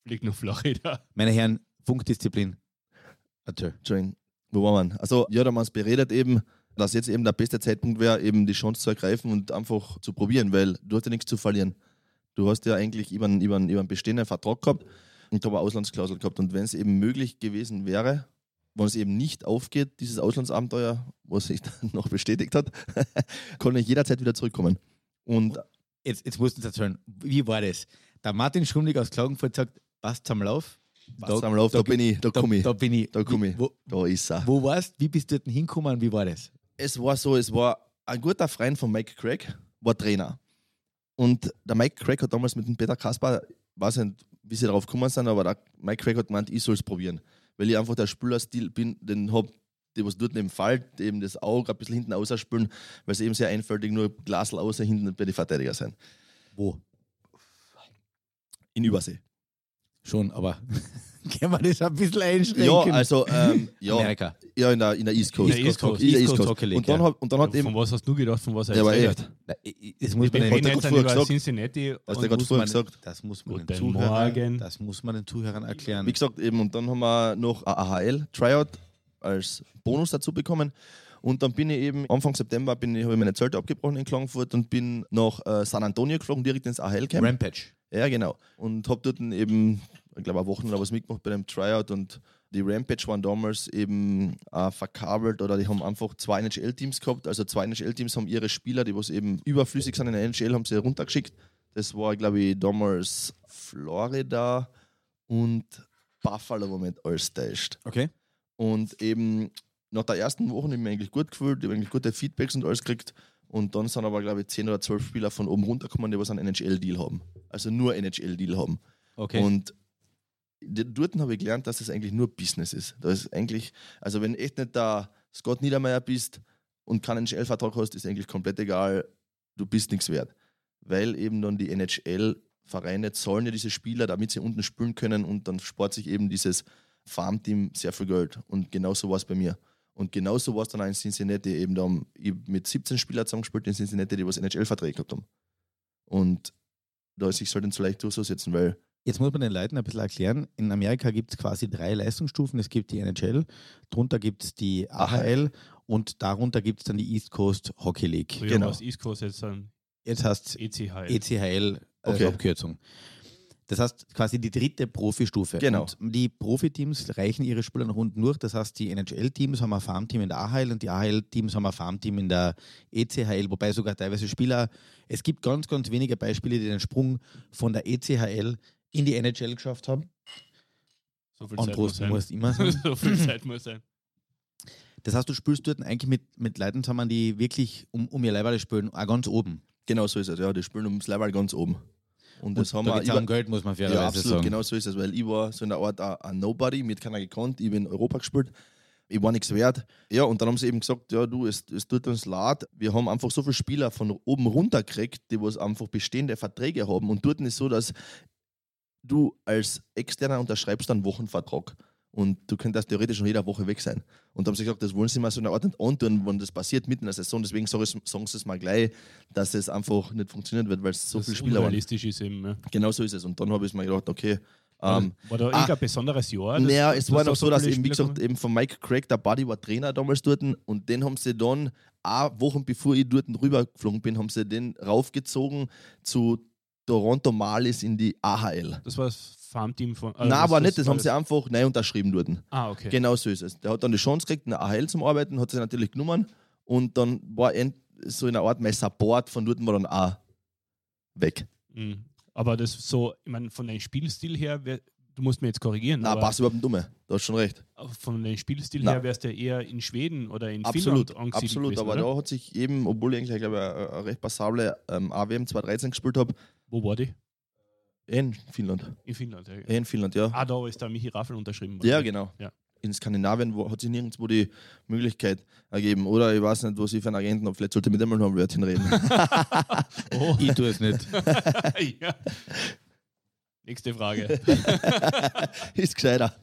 Fliegt noch Florida. Meine Herren, Funkdisziplin. Entschuldigung, wo war man? Also, ja, da haben wir uns beredet eben, dass jetzt eben der beste Zeitpunkt wäre, eben die Chance zu ergreifen und einfach zu probieren, weil du hast ja nichts zu verlieren. Du hast ja eigentlich über einen, über einen, über einen bestehenden Vertrag gehabt und habe eine Auslandsklausel gehabt. Und wenn es eben möglich gewesen wäre, wenn es eben nicht aufgeht, dieses Auslandsabenteuer, was sich [LAUGHS] dann noch bestätigt hat, [LAUGHS] kann ich jederzeit wieder zurückkommen. Und Jetzt, jetzt musst du uns erzählen, wie war das? Der Martin Schumlig aus Klagenfurt sagt, passt am Lauf. Was am Lauf, da, bin ich, da Da, komme ich, da bin ich. Da komm Wie- ich. Wo, da ist er. wo warst Wie bist du dort hingekommen? Wie war das? es war so, es war ein guter Freund von Mike Craig, war Trainer. Und der Mike Craig hat damals mit dem Peter Kasper, weiß nicht, wie sie darauf gekommen sind, aber der Mike Craig hat gemeint, ich soll es probieren. Weil ich einfach der Spielerstil bin, den hab, die was dort eben fällt, eben das Auge ein bisschen hinten ausspielen, weil sie eben sehr einfältig nur Glasl außer hinten bei den Verteidiger sein. Wo? In Übersee. Schon, aber [LAUGHS] können wir das ein bisschen Ja, einschränken? also, ähm, ja, Amerika. ja in, der, in der East Coast. In der East Coast. In der East East Coast Coast. Hockey League, Und dann ja. hat, und dann hat eben, Von was hast du gedacht, von was er hat? Na, ich- Das muss man den, gesagt. Cincinnati. Das und muss man, gesagt. das muss man den Zuhörern, Morgen. das muss man den Zuhörern erklären. Wie gesagt, eben, und dann haben wir noch ein AHL-Tryout als Bonus dazu bekommen. Und dann bin ich eben, Anfang September bin ich, habe ich meine Zelte abgebrochen in Klagenfurt und bin nach äh, San Antonio geflogen, direkt ins AHL-Camp. Rampage. Ja, genau. Und habe dort dann eben, ich glaube, eine Woche oder was mitgemacht bei dem Tryout und die Rampage waren damals eben äh, verkabelt oder die haben einfach zwei NHL-Teams gehabt. Also zwei NHL-Teams haben ihre Spieler, die was eben überflüssig sind in der NHL, haben sie runtergeschickt. Das war, glaube ich, damals Florida und Buffalo, wenn mich alles täuscht. Okay. Und eben nach der ersten Woche habe ich mich eigentlich gut gefühlt, ich habe eigentlich gute Feedbacks und alles gekriegt. Und dann sind aber, glaube ich, 10 oder 12 Spieler von oben runtergekommen, die was einen NHL-Deal haben. Also nur NHL-Deal haben. Okay. Und dort habe ich gelernt, dass es eigentlich nur Business ist. Da ist eigentlich, also wenn echt nicht der Scott Niedermeyer bist und keinen NHL-Vertrag hast, ist eigentlich komplett egal, du bist nichts wert. Weil eben dann die NHL-Vereine zahlen ja diese Spieler, damit sie unten spielen können und dann spart sich eben dieses Farmteam sehr viel Geld. Und genauso war es bei mir. Und genauso war es dann auch in Cincinnati eben da mit 17 Spielern zusammengespielt in Cincinnati, die was NHL-Verträge gehabt haben. Und da ist sich halt so leicht durchsetzen, weil Jetzt muss man den Leuten ein bisschen erklären. In Amerika gibt es quasi drei Leistungsstufen. Es gibt die NHL, darunter gibt es die AHL und darunter gibt es dann die East Coast Hockey League. Früher Genau. East Coast, jetzt dann Jetzt heißt es ECHL. ECHL als Okay. Abkürzung. Das heißt quasi die dritte Profistufe. Genau. Und die Profiteams reichen ihre Spieler nach unten durch. Das heißt, die NHL-Teams haben ein Farmteam in der AHL und die AHL-Teams haben ein Farmteam in der ECHL, wobei sogar teilweise Spieler, es gibt ganz, ganz wenige Beispiele, die den Sprung von der ECHL in die NHL geschafft haben. so viel Und Zeit muss Prost muss immer sein. [LAUGHS] so viel Zeit muss sein. Das heißt, du spielst dort eigentlich mit, mit Leuten zusammen, die wirklich um, um ihr Leiberl spielen, auch ganz oben. Genau so ist es, ja. Die spielen ums Level ganz oben. Und das haben da wir. um Geld, muss man ja, fairerweise absolut, sagen. genau so ist es, weil ich war so in der Art ein, Nobody, mit keiner gekannt, ich bin in Europa gespielt. Ich war nichts wert. Ja, und dann haben sie eben gesagt, ja, du, es, es tut uns leid. Wir haben einfach so viele Spieler von oben runter gekriegt, die was einfach bestehende Verträge haben. Und dort ist es so, dass du als Externer unterschreibst einen Wochenvertrag. Und du könntest theoretisch schon jede Woche weg sein. Und da haben sie gesagt, das wollen sie mal so eine Art nicht antun, wenn das passiert mitten in der Saison. Deswegen sagen sie es mal gleich, dass es einfach nicht funktionieren wird, weil es so das viele Spieler waren. ist eben. Ja. Genau so ist es. Und dann habe ich mir gedacht, okay. Ähm, war da ah, irgendein besonderes Jahr? das- naja, es war noch so, dass eben, wie gesagt, eben von Mike Craig, der Buddy war Trainer damals dort und den haben sie dann, auch Wochen bevor ich dort rübergeflogen bin, haben sie den raufgezogen zu Toronto Marlies in die AHL. Das war das Farmteam von. äh, Nein, das- aber nicht, das war haben sie einfach neu unterschrieben dort. Ah, okay. Genau so ist es. Der hat dann die Chance gekriegt, in der AHL zum Arbeiten, hat sie natürlich genommen und dann war so in einer Art mein Support von dort war dann auch weg. Mhm. Aber das so, ich meine, von deinem Spielstil her, wär, du musst mir jetzt korrigieren, Na, passt überhaupt nicht dumme. Du hast schon recht. von deinem Spielstil Na. her wärst du eher in Schweden oder in Absolut, Finnland absolut. gewesen, aber oder? da hat sich eben, obwohl ich eigentlich, glaube ich, eine, eine recht passable ähm, AWM 2013 gespielt habe, Wo war die? in Finnland. In Finnland, ja. In Finnland, ja. Ah, da ist der Michi Raffel unterschrieben worden. Ja, genau. Ja. In Skandinavien wo, hat sich nirgendwo die Möglichkeit ergeben. Oder ich weiß nicht, was ich für einen Agenten habe. Vielleicht sollte ich mit dem mal noch ein Wörtchen reden. [LAUGHS] Oh. Ich tue es nicht. [LAUGHS] ja. Nächste Frage. [LAUGHS] ist gescheiter.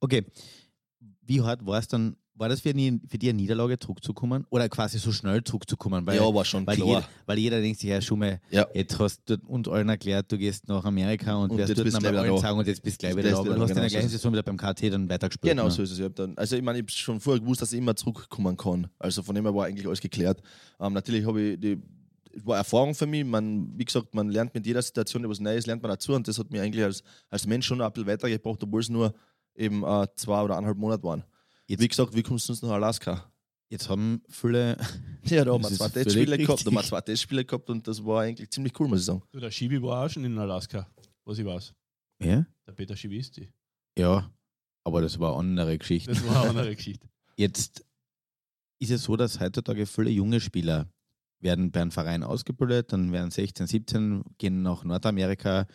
Okay. Wie hart war es dann? War das für, die, für die eine Niederlage zurückzukommen? Oder quasi so schnell zurückzukommen? Weil, ja, war schon weil, klar. jeder, weil jeder denkt sich, ja, schon mal, Ja. jetzt hast du uns allen erklärt, du gehst nach Amerika und, Und wirst jetzt dort nochmal allen da. sagen und jetzt bist du gleich wieder da. du Aber du wieder hast in da, der genau gleichen Saison wieder beim KT dann weitergespielt. Genau, ne? so ist es. Ich dann, also ich meine, ich habe schon vorher gewusst, dass ich immer zurückkommen kann. Also von dem her war eigentlich alles geklärt. Ähm, natürlich habe ich die war Erfahrung für mich. Man, wie gesagt, man lernt mit jeder Situation etwas Neues, lernt man dazu und das hat mir eigentlich als, als Mensch schon ein bisschen weitergebracht, obwohl es nur eben äh, zwei oder eineinhalb Monate waren. Jetzt- wie gesagt, wie kommst du sonst nach Alaska? Jetzt haben viele, [LAUGHS] Ja, da haben wir zwei ist Testspiele gehabt, da haben wir zwei Testspiele gehabt und das war eigentlich ziemlich cool, muss ich sagen. Du, der Schibi war auch schon in Alaska, was ich weiß. ja, Der Peter Schiwisti. ja, aber das war eine andere Geschichte. Das war eine andere Geschichte. [LAUGHS] Jetzt ist es so, dass heutzutage viele junge Spieler werden bei einem Verein ausgebildet, dann werden 16, 17, gehen nach Nordamerika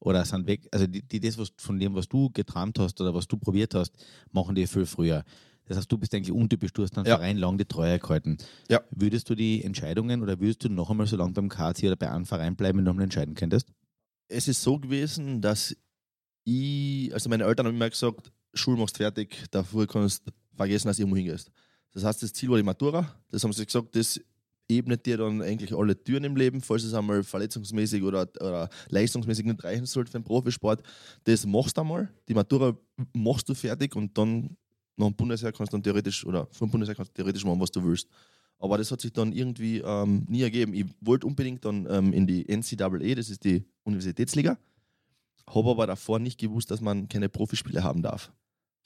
oder sind weg. Also die, die das, was, von dem, was du geträumt hast oder was du probiert hast, machen die viel früher. Das heißt, du bist eigentlich untypisch, du hast einem Ja. Verein lang die Treue gehalten. Ja. Würdest du die Entscheidungen oder würdest du noch einmal so lange beim KC oder bei einem Verein bleiben, wenn du nochmal entscheiden könntest? Es ist so gewesen, dass ich, also meine Eltern haben immer gesagt, Schule machst fertig, davor kannst du vergessen, dass du irgendwo hingehst. Das heißt, das Ziel war die Matura. Das haben sie gesagt, das ebnet dir dann eigentlich alle Türen im Leben, falls es einmal verletzungsmäßig oder, oder leistungsmäßig nicht reichen sollte für den Profisport. Das machst du einmal. Die Matura machst du fertig und dann nach dem Bundesheer kannst du dann theoretisch, oder vom Bundesheer kannst du theoretisch machen, was du willst. Aber das hat sich dann irgendwie ähm, nie ergeben. Ich wollte unbedingt dann ähm, in die NCAA, das ist die Universitätsliga, habe aber davor nicht gewusst, dass man keine Profispiele haben darf.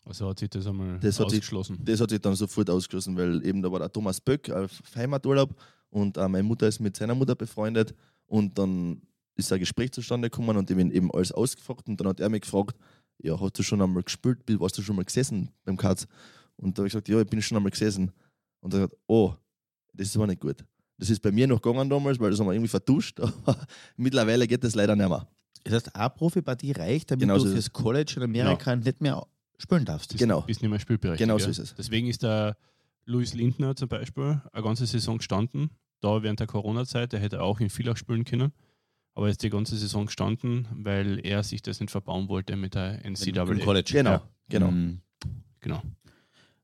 Also hat sich das einmal Das hat sich- ausgeschlossen. Das hat sich dann sofort ausgeschlossen, weil eben da war der Thomas Böck auf Heimaturlaub und äh, meine Mutter ist mit seiner Mutter befreundet und dann ist ein Gespräch zustande gekommen und ich bin eben alles ausgefragt und dann hat er mich gefragt, ja, hast du schon einmal gespielt, warst du schon mal gesessen beim Katz? Und da habe ich gesagt, ja, ich bin schon einmal gesessen. Und er hat gesagt, oh, das ist aber nicht gut. Das ist bei mir noch gegangen damals, weil das haben wir irgendwie vertuscht, [LAUGHS] aber mittlerweile geht das leider nicht mehr. Das heißt, eine Profipartie reicht, damit Genau so du ist fürs College in Amerika nicht mehr spielen darfst. Das Genau. Bist nicht mehr spielberechtigt. Genau so ist es. Deswegen ist der Luis Lindner zum Beispiel eine ganze Saison gestanden. Da während der Corona-Zeit, der hätte auch in Villach spielen können. Aber er ist die ganze Saison gestanden, weil er sich das nicht verbauen wollte mit der NCAA. Im College. Genau, Ja. genau. Mhm. Genau.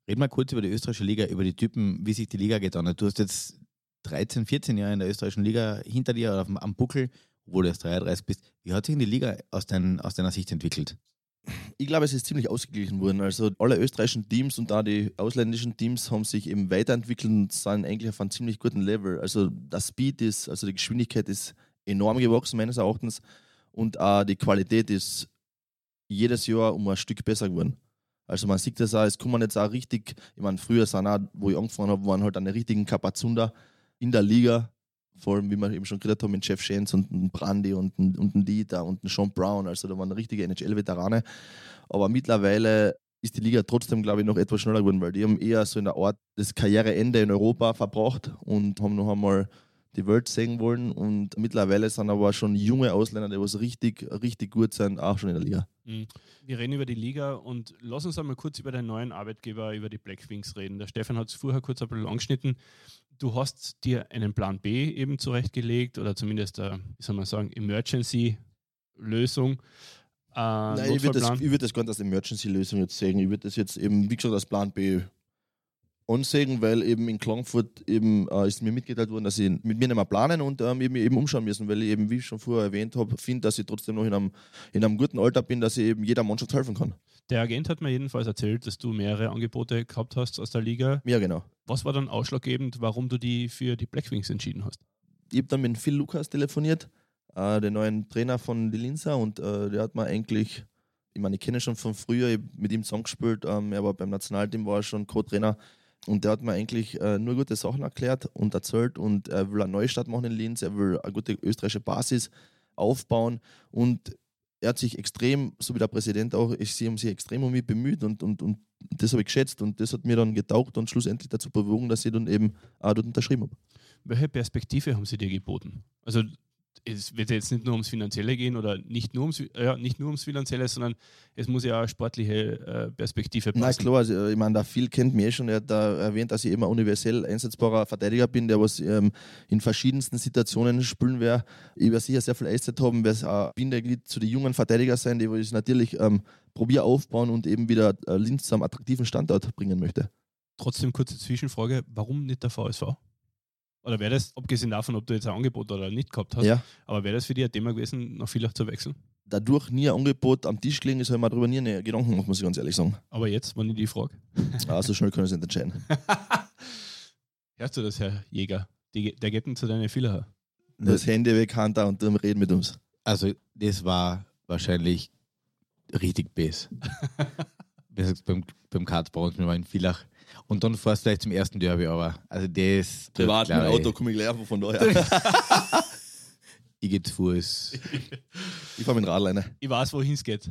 Reden wir kurz über die österreichische Liga, über die Typen, wie sich die Liga getan hat. Du hast jetzt 13, 14 Jahre in der österreichischen Liga hinter dir dem, am Buckel, obwohl du erst 33 bist. Wie hat sich denn die Liga aus, dein, aus deiner Sicht entwickelt? Ich glaube, es ist ziemlich ausgeglichen worden. Also alle österreichischen Teams und auch die ausländischen Teams haben sich eben weiterentwickelt und sind eigentlich auf einem ziemlich guten Level. Also der Speed ist, also die Geschwindigkeit ist enorm gewachsen meines Erachtens und auch die Qualität ist jedes Jahr um ein Stück besser geworden. Also man sieht das auch, es kommen jetzt auch richtig, ich meine, früher sind auch, wo ich angefangen habe, waren halt eine richtigen Kapazunder in der Liga, vor allem, wie wir eben schon geredet haben, mit Jeff Shanes und Brandy und und ein Dieter und ein Sean Brown, also da waren richtige NHL-Veterane. Aber mittlerweile ist die Liga trotzdem, glaube ich, noch etwas schneller geworden, weil die haben eher so in der Art das Karriereende in Europa verbracht und haben noch einmal die Welt sehen wollen. Und mittlerweile sind aber schon junge Ausländer, die was richtig, richtig gut sind, auch schon in der Liga. Mhm. Wir reden über die Liga und lass uns einmal kurz über deinen neuen Arbeitgeber, über die Black Wings reden. Der Stefan hat es vorher kurz ein bisschen angeschnitten. Du hast dir einen Plan B eben zurechtgelegt oder zumindest eine, wie soll man sagen, Emergency-Lösung. äh, Nein, ich würde das, ich würd das gar nicht als Emergency-Lösung jetzt sehen. Ich würde das jetzt eben, wie gesagt, als Plan B ansehen, weil eben in Klagenfurt eben äh, ist mir mitgeteilt worden, dass sie mit mir nicht mehr planen und ähm, eben, eben umschauen müssen, weil ich eben, wie ich schon vorher erwähnt habe, finde, dass ich trotzdem noch in einem, in einem guten Alter bin, dass ich eben jeder Mannschaft helfen kann. Der Agent hat mir jedenfalls erzählt, dass du mehrere Angebote gehabt hast aus der Liga. Ja, genau. Was war dann ausschlaggebend, warum du die für die Blackwings entschieden hast? Ich habe dann mit Phil Lukas telefoniert, äh, den neuen Trainer von die Linzer und äh, der hat mir eigentlich, ich meine, ich kenne ihn schon von früher, ich mit ihm zusammengespielt, ähm, er war beim Nationalteam, war er schon Co-Trainer und der hat mir eigentlich äh, nur gute Sachen erklärt und erzählt und er will eine Neustart machen in Linz, er will eine gute österreichische Basis aufbauen und er hat sich extrem, so wie der Präsident auch, ich, sie haben sich extrem um mich bemüht und, und, und das habe ich geschätzt und das hat mir dann getaugt und schlussendlich dazu bewogen, dass ich dann eben auch dort unterschrieben habe. Welche Perspektive haben sie dir geboten? Also es wird jetzt nicht nur ums Finanzielle gehen oder nicht nur ums, ja, nicht nur ums Finanzielle, sondern es muss ja auch eine sportliche äh, Perspektive Na passen. klar, also, ich meine, der Phil kennt mich eh schon. Er hat da erwähnt, dass ich immer universell einsetzbarer Verteidiger bin, der was ähm, in verschiedensten Situationen spielen werde. Ich werde sicher sehr viel Eiszeit haben, werde ein Bindeglied zu den jungen Verteidiger sein, die ich natürlich ähm, probiere aufbauen und eben wieder äh, Linz zu einem attraktiven Standort bringen möchte. Trotzdem kurze Zwischenfrage, warum nicht der VSV? Oder wäre das, abgesehen davon, ob du jetzt ein Angebot oder nicht gehabt hast, Ja. aber wäre das für dich ein Thema gewesen, nach Villach zu wechseln? Dadurch nie ein Angebot am Tisch gelegen ist, habe ich mir darüber nie eine Gedanken gemacht, muss ich ganz ehrlich sagen. Aber jetzt, wenn ich die frage. [LAUGHS] Aber so schnell ich es nicht entscheiden. [LAUGHS] Hörst du das, Herr Jäger? Die, der geht denn zu deinen Villacher. Das Handy weg, Hand da und dann reden mit uns. Also, das war wahrscheinlich richtig [LAUGHS] gesagt, beim, beim Kartbau, wir waren in Villach. Und dann fährst du gleich zum ersten Derby, aber also das. Privat mit Auto komme ich gleich einfach von daher. [LAUGHS] Ich gehe zu Fuß. ich fahre mit dem Radleiner. Ich weiß, wohin es geht.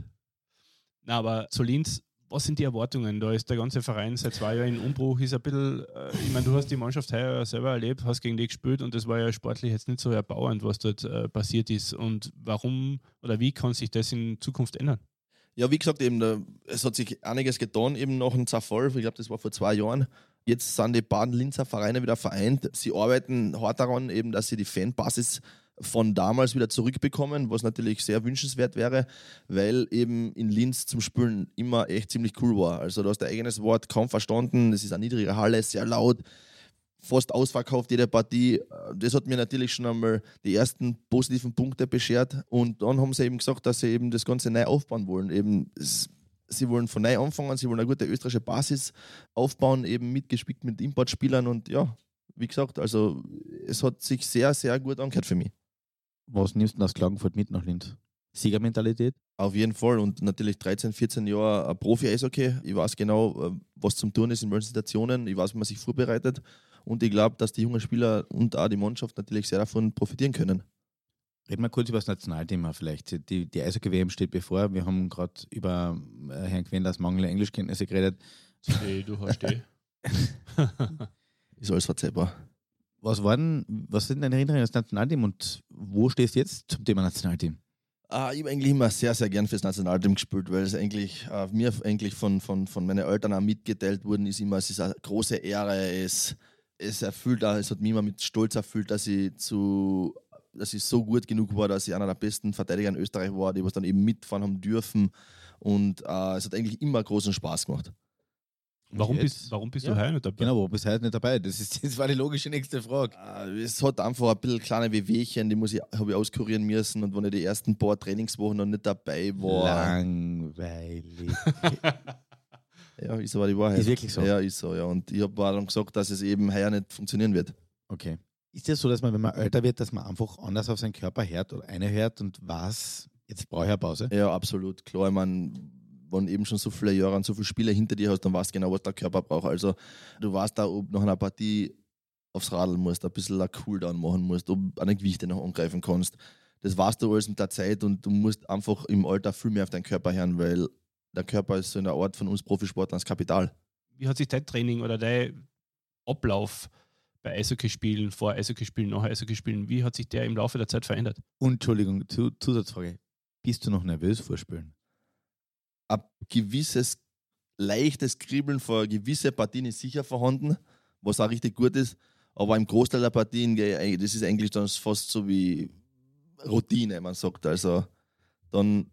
Na, aber zu Linz, was sind die Erwartungen? Da ist der ganze Verein seit zwei Jahren in Umbruch, ist ein bisschen, äh, ich meine, du hast die Mannschaft heuer selber erlebt, hast gegen die gespielt und das war ja sportlich jetzt nicht so erbauend, was dort äh, passiert ist. Und warum oder wie kann sich das in Zukunft ändern? Ja, wie gesagt, eben, es hat sich einiges getan, eben nach dem Zerfall. Ich glaube, das war vor zwei Jahren. Jetzt sind die Baden-Linzer Vereine wieder vereint. Sie arbeiten hart daran, eben, dass sie die Fanbasis von damals wieder zurückbekommen, was natürlich sehr wünschenswert wäre, weil eben in Linz zum Spielen immer echt ziemlich cool war. Also du hast dein eigenes Wort kaum verstanden, es ist eine niedrige Halle, sehr laut, fast ausverkauft jede Partie. Das hat mir natürlich schon einmal die ersten positiven Punkte beschert und dann haben sie eben gesagt, dass sie eben das Ganze neu aufbauen wollen. Eben, sie wollen von neu anfangen, sie wollen eine gute österreichische Basis aufbauen, eben mitgespickt mit Importspielern und ja, wie gesagt, also es hat sich sehr, sehr gut angehört für mich. Was nimmst du denn aus Klagenfurt mit nach Linz? Siegermentalität? Auf jeden Fall und natürlich 13, 14 Jahre ein Profi-Eishockey. Ich weiß genau, äh, was zum Tun ist in welchen Situationen. Ich weiß, wie man sich vorbereitet und ich glaube, dass die jungen Spieler und auch die Mannschaft natürlich sehr davon profitieren können. Reden wir kurz über das Nationalthema vielleicht. Die, die Eishockey-WM steht bevor. Wir haben gerade über äh, Herrn Quendlers mangelnde Englischkenntnisse geredet. Steh, du hast steh. [LAUGHS] Ist alles verzeihbar. Was, waren, was sind deine Erinnerungen an das Nationalteam und wo stehst du jetzt zum Thema Nationalteam? Ah, ich habe eigentlich immer sehr, sehr gern fürs Nationalteam gespielt, weil es eigentlich äh, mir eigentlich von, von, von meinen Eltern auch mitgeteilt worden ist, immer, es ist eine große Ehre, es, es erfüllt auch, es hat mich immer mit Stolz erfüllt, dass ich zu dass ich so gut genug war, dass ich einer der besten Verteidiger in Österreich war, die was dann eben mitfahren haben dürfen. Und äh, es hat eigentlich immer großen Spaß gemacht. Warum jetzt? bist, warum bist Ja, du heuer nicht dabei? Genau, warum bist du heute nicht dabei? Das, ist, das war die logische nächste Frage. Äh, Es hat einfach ein bisschen kleine Wehwehchen, die muss ich, habe ich auskurieren müssen. Und wenn ich die ersten paar Trainingswochen noch nicht dabei war, Langweilig. [LAUGHS] ja, ist aber die Wahrheit. Ist wirklich so? Ja, ist so, ja. Und ich habe dann gesagt, dass es eben heuer nicht funktionieren wird. Okay. Ist es so, dass man, wenn man älter wird, dass man einfach anders auf seinen Körper hört oder eine hört und was, jetzt brauche ich eine Pause? Ja, absolut. Klar, ich meine, wenn eben schon so viele Jahre und so viele Spiele hinter dir hast, dann weißt du genau, was der Körper braucht. Also du weißt da, ob nach einer Partie aufs Radl musst, ein bisschen ein Cooldown machen musst, ob eine Gewichte noch angreifen kannst. Das weißt du alles mit der Zeit und du musst einfach im Alter viel mehr auf deinen Körper hören, weil der Körper ist so in der Art von uns Profisportlern das Kapital. Wie hat sich dein Training oder dein Ablauf bei Eishockeyspielen, vor Eishockeyspielen, nach Eishockeyspielen, wie hat sich der im Laufe der Zeit verändert? Und Entschuldigung, zu, Zusatzfrage. Bist du noch nervös vor Spielen? ein gewisses leichtes Kribbeln vor gewisse Partien ist sicher vorhanden, was auch richtig gut ist. Aber im Großteil der Partien, das ist eigentlich dann fast so wie Routine, man sagt. Also dann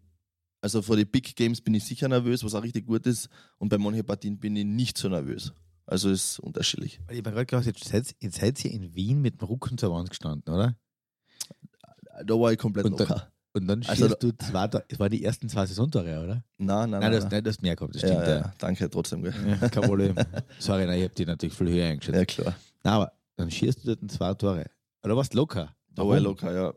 Also vor den Big Games bin ich sicher nervös, was auch richtig gut ist. Und bei manchen Partien bin ich nicht so nervös. Also ist unterschiedlich. Ich habe gerade gedacht, jetzt seid, jetzt seid ihr in Wien mit dem Rücken zur Wand gestanden, oder? Da war ich komplett Und dann- locker. Und dann schießt Also du zwei, das waren die ersten zwei Saisontore, oder? Nein, nein, Nein, nein. du hast, nein. nein, du hast mehr gehabt, das stimmt. ja, Ja, danke trotzdem. Gell? ja. kein Problem. [LAUGHS] Sorry, nein, ich habe die natürlich viel höher eingeschätzt. Ja, klar. Nein, aber dann schießt du dort zwei Tore. Oder warst du locker? Da war ich locker, ja.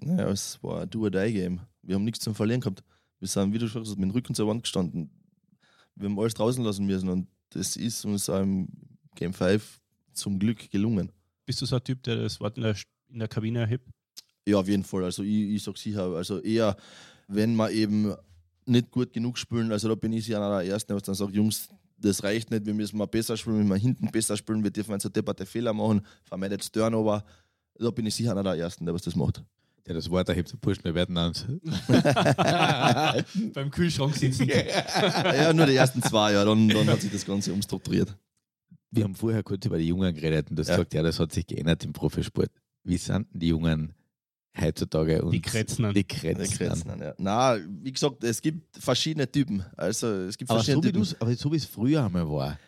Naja, es war ein Do-or-Die-Game. Wir haben nichts zum Verlieren gehabt. Wir sind, wie du schon gesagt hast, mit dem Rücken zur Wand gestanden. Wir haben alles draußen lassen müssen und das ist uns im Game 5 zum Glück gelungen. Bist du so ein Typ, der das Wort in der, in der Kabine erhebt? Ja, auf jeden Fall. Also ich, ich sag sicher, also eher, wenn wir eben nicht gut genug spielen, also da bin ich ja einer der Ersten, der dann sagt, Jungs, das reicht nicht, wir müssen mal besser spielen, wir müssen hinten besser spielen, wir dürfen so depperte Fehler machen, vermeidet das Turnover. Da bin ich sicher einer der Ersten, der was das macht. Der das Wort erhebt, Burschen, wir werden uns. [LAUGHS] Beim Kühlschrank sitzen. ja, nur die ersten zwei, ja, dann, dann hat sich das Ganze umstrukturiert. Wir haben vorher kurz über die Jungen geredet und du hast Ja. gesagt, ja, das hat sich geändert im Profisport. Wie sind denn die Jungen heutzutage? Und Die Kretzen an. Die an. ja. Na, wie gesagt, es gibt verschiedene Typen. Also es gibt Aber verschiedene so, wie Typen. du's, aber so wie es früher einmal war.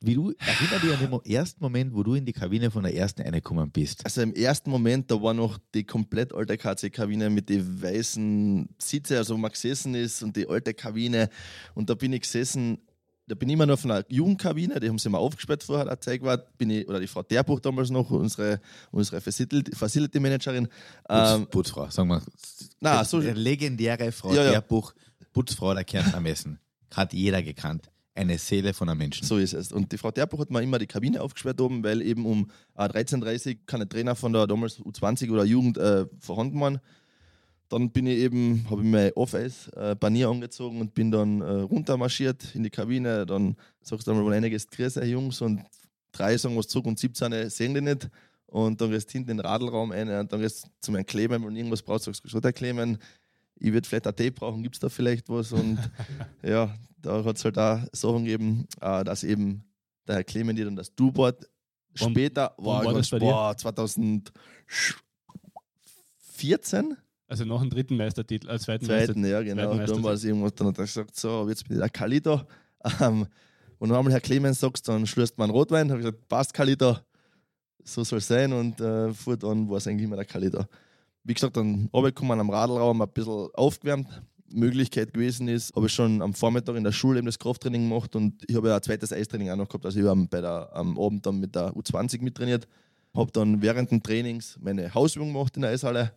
Wie du, erinner dich an den ersten Moment, wo du in die Kabine von der ersten reingekommen bist. Also im ersten Moment, da war noch die komplett alte KC-Kabine mit den weißen Sitze, also wo man gesessen ist und die alte Kabine. Und da bin ich gesessen, da bin ich immer noch von einer Jugendkabine, die haben sie mal aufgesperrt vorher, der Zeig war, bin ich, oder die Frau Derbuch damals noch, unsere, unsere Facility, Managerin. Putz, Ähm, Putzfrau, sagen wir. na, so, legendäre Frau Ja, ja. Derbuch, Putzfrau der Kärntner Messen. Hat jeder gekannt. Eine Seele von einem Menschen. So ist es. Und die Frau Terbuch hat mir immer die Kabine aufgesperrt oben, weil eben um äh, 13.30 Uhr keine Trainer von der damals U20 oder Jugend äh, vorhanden waren. Dann bin ich eben, habe ich mein Off-Eis-Panier angezogen und bin dann äh, runtermarschiert in die Kabine. Dann sagst du einmal, wenn einiges grüße, Jungs, und drei sagen was zurück und 17 sehen die nicht. Und dann gehst du hinten in den Radlraum rein und dann gehst du zu meinem Clemen, wenn du irgendwas brauchst, sagst du, der Clemen, ich würde vielleicht ein Tee brauchen, gibt es da vielleicht was? Und [LAUGHS] ja, da hat es halt auch Sachen gegeben, äh, dass eben der Herr Clemen dir dann das Du-Board Wann- später wann war, war das bei boah, 2014, Also noch einen dritten Meistertitel, äh, zweiten, zweiten, ja genau, zweiten dann war es irgendwas, dann hat er gesagt, so, jetzt bin ich der Kalito. [LAUGHS] Ähm, und dann einmal Herr Clemens sagst, dann schlürst man Rotwein, habe ich gesagt, passt Kalito, so soll es sein. Und äh, fortan war es eigentlich immer der Kalito. Wie gesagt, dann runtergekommen am Radlraum, ein bisschen aufgewärmt. Möglichkeit gewesen ist, habe ich schon am Vormittag in der Schule eben das Krafttraining gemacht und ich habe ja ein zweites Eistraining auch noch gehabt. Also ich habe bei der, am Abend dann mit der U20 mittrainiert, habe dann während dem Trainings meine Hausübung gemacht in der Eishalle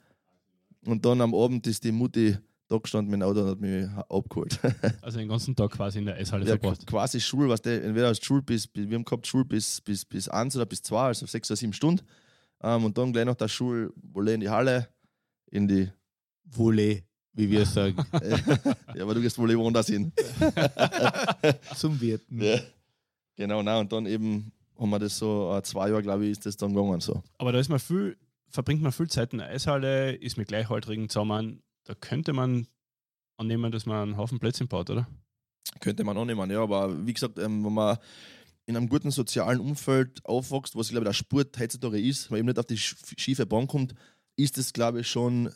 und dann am Abend ist die Mutti da gestanden mit dem Auto und hat mich abgeholt. [LAUGHS] Also den ganzen Tag quasi in der Eishalle ja, verbracht. quasi Schul, was der, entweder als Schul bis, bis, wir haben gehabt Schul bis, bis, bis 1 oder bis 2, also sechs oder sieben Stunden. Ähm, und dann gleich nach der Schule wolle in die Halle, in die, Volley, wie wir [LAUGHS] sagen. ja, aber du gehst wohl woanders hin. [LAUGHS] Zum Wirten. Ja. Genau, na, und dann eben haben wir das so, äh, zwei Jahre, glaube ich, ist das dann gegangen. So. Aber da ist man viel, verbringt man viel Zeit in der Eishalle, ist mit Gleichaltrigen zusammen. Da könnte man annehmen, dass man einen Haufen Plätzchen baut, oder? Könnte man auch nehmen, ja, aber wie gesagt, ähm, wenn man in einem guten sozialen Umfeld aufwächst, was ich glaube, der Sport heutzutage ist, weil eben nicht auf die sch- schiefe Bahn kommt, ist das, glaube ich, schon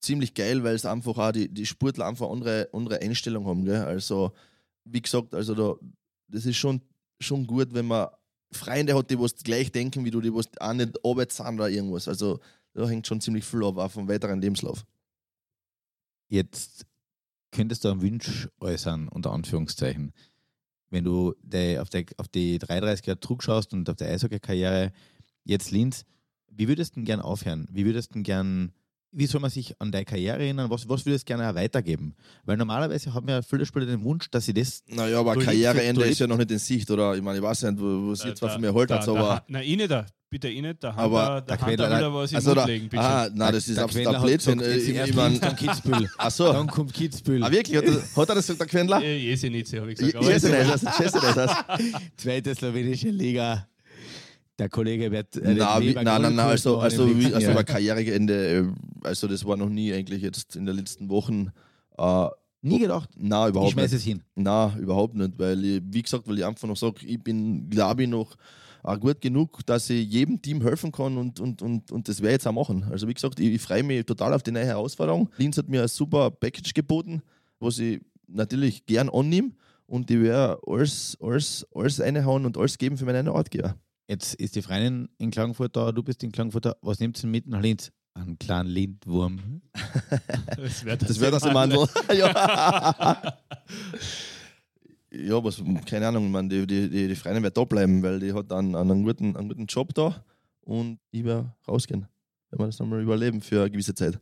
ziemlich geil, weil es einfach auch die, die Sportler einfach andere, andere Einstellung haben. Gell? Also, wie gesagt, also da, das ist schon, schon gut, wenn man Freunde hat, die was gleich denken wie du, die was auch nicht Arbeit sind oder irgendwas. Also, da hängt schon ziemlich viel ab, auch vom weiteren Lebenslauf. Jetzt könntest du einen Wunsch äußern, unter Anführungszeichen. Wenn du auf, die, auf die 33 Jahre zurückschaust und auf die Eishockey-Karriere, jetzt Linz, wie würdest du denn gern aufhören? Wie würdest du denn gern, wie soll man sich an deine Karriere erinnern? Was, was würdest du gerne auch weitergeben? Weil normalerweise haben ja viele Spieler den Wunsch, dass sie das Naja, aber Karriereende ist ja noch nicht in Sicht, oder? Ich meine, ich weiß nicht, wo was Da- jetzt zwar da- von mir holt hat, da- aber. da- Nein, ich nicht da. Bitte ich nicht. Da Aber der der Hand Quäler- wieder was im Also Mund da, legen, bitte. aha, nein, das ist der Quendler hat Blödsinn. jetzt Ich, im mein, dann Kitzbühel. [LAUGHS] ach so. Dann kommt Kitzbühel. Ah, wirklich? Hat, er- hat er das gesagt, der Quendler? [LAUGHS] Äh, Jesenice, habe ich gesagt. Nicht das. [LAUGHS] Zweite slowenische Liga. Der Kollege wird. äh, den wie, nein, nein, Goldkurs also, also, wie, also bei Karriereende, äh, also das war noch nie eigentlich jetzt in den letzten Wochen. Äh, Nie gedacht. nein, Ich überhaupt schmeiße nicht. es hin. Nein, überhaupt nicht, weil ich, wie gesagt, weil ich einfach noch sage, ich bin, glaube ich, noch auch gut genug, dass ich jedem Team helfen kann und, und, und, und das werde ich jetzt auch machen. Also wie gesagt, ich, ich freue mich total auf die neue Herausforderung. Linz hat mir ein super Package geboten. was ich natürlich gern annehme und ich werde alles, alles, alles reinhauen und alles geben für meinen Arbeitgeber. Jetzt ist die Freundin in Klagenfurt da, du bist in Klagenfurt da. Was nimmt sie mit nach Linz? Einen kleinen Lindwurm. Das wäre Das das im Handel. [LAUGHS] ja. ja, was, keine Ahnung, man, die, die, die, die Freundin wird da bleiben, weil die hat einen, einen, guten, einen guten Job da und ich werde rausgehen, wenn wir das nochmal überleben für eine gewisse Zeit.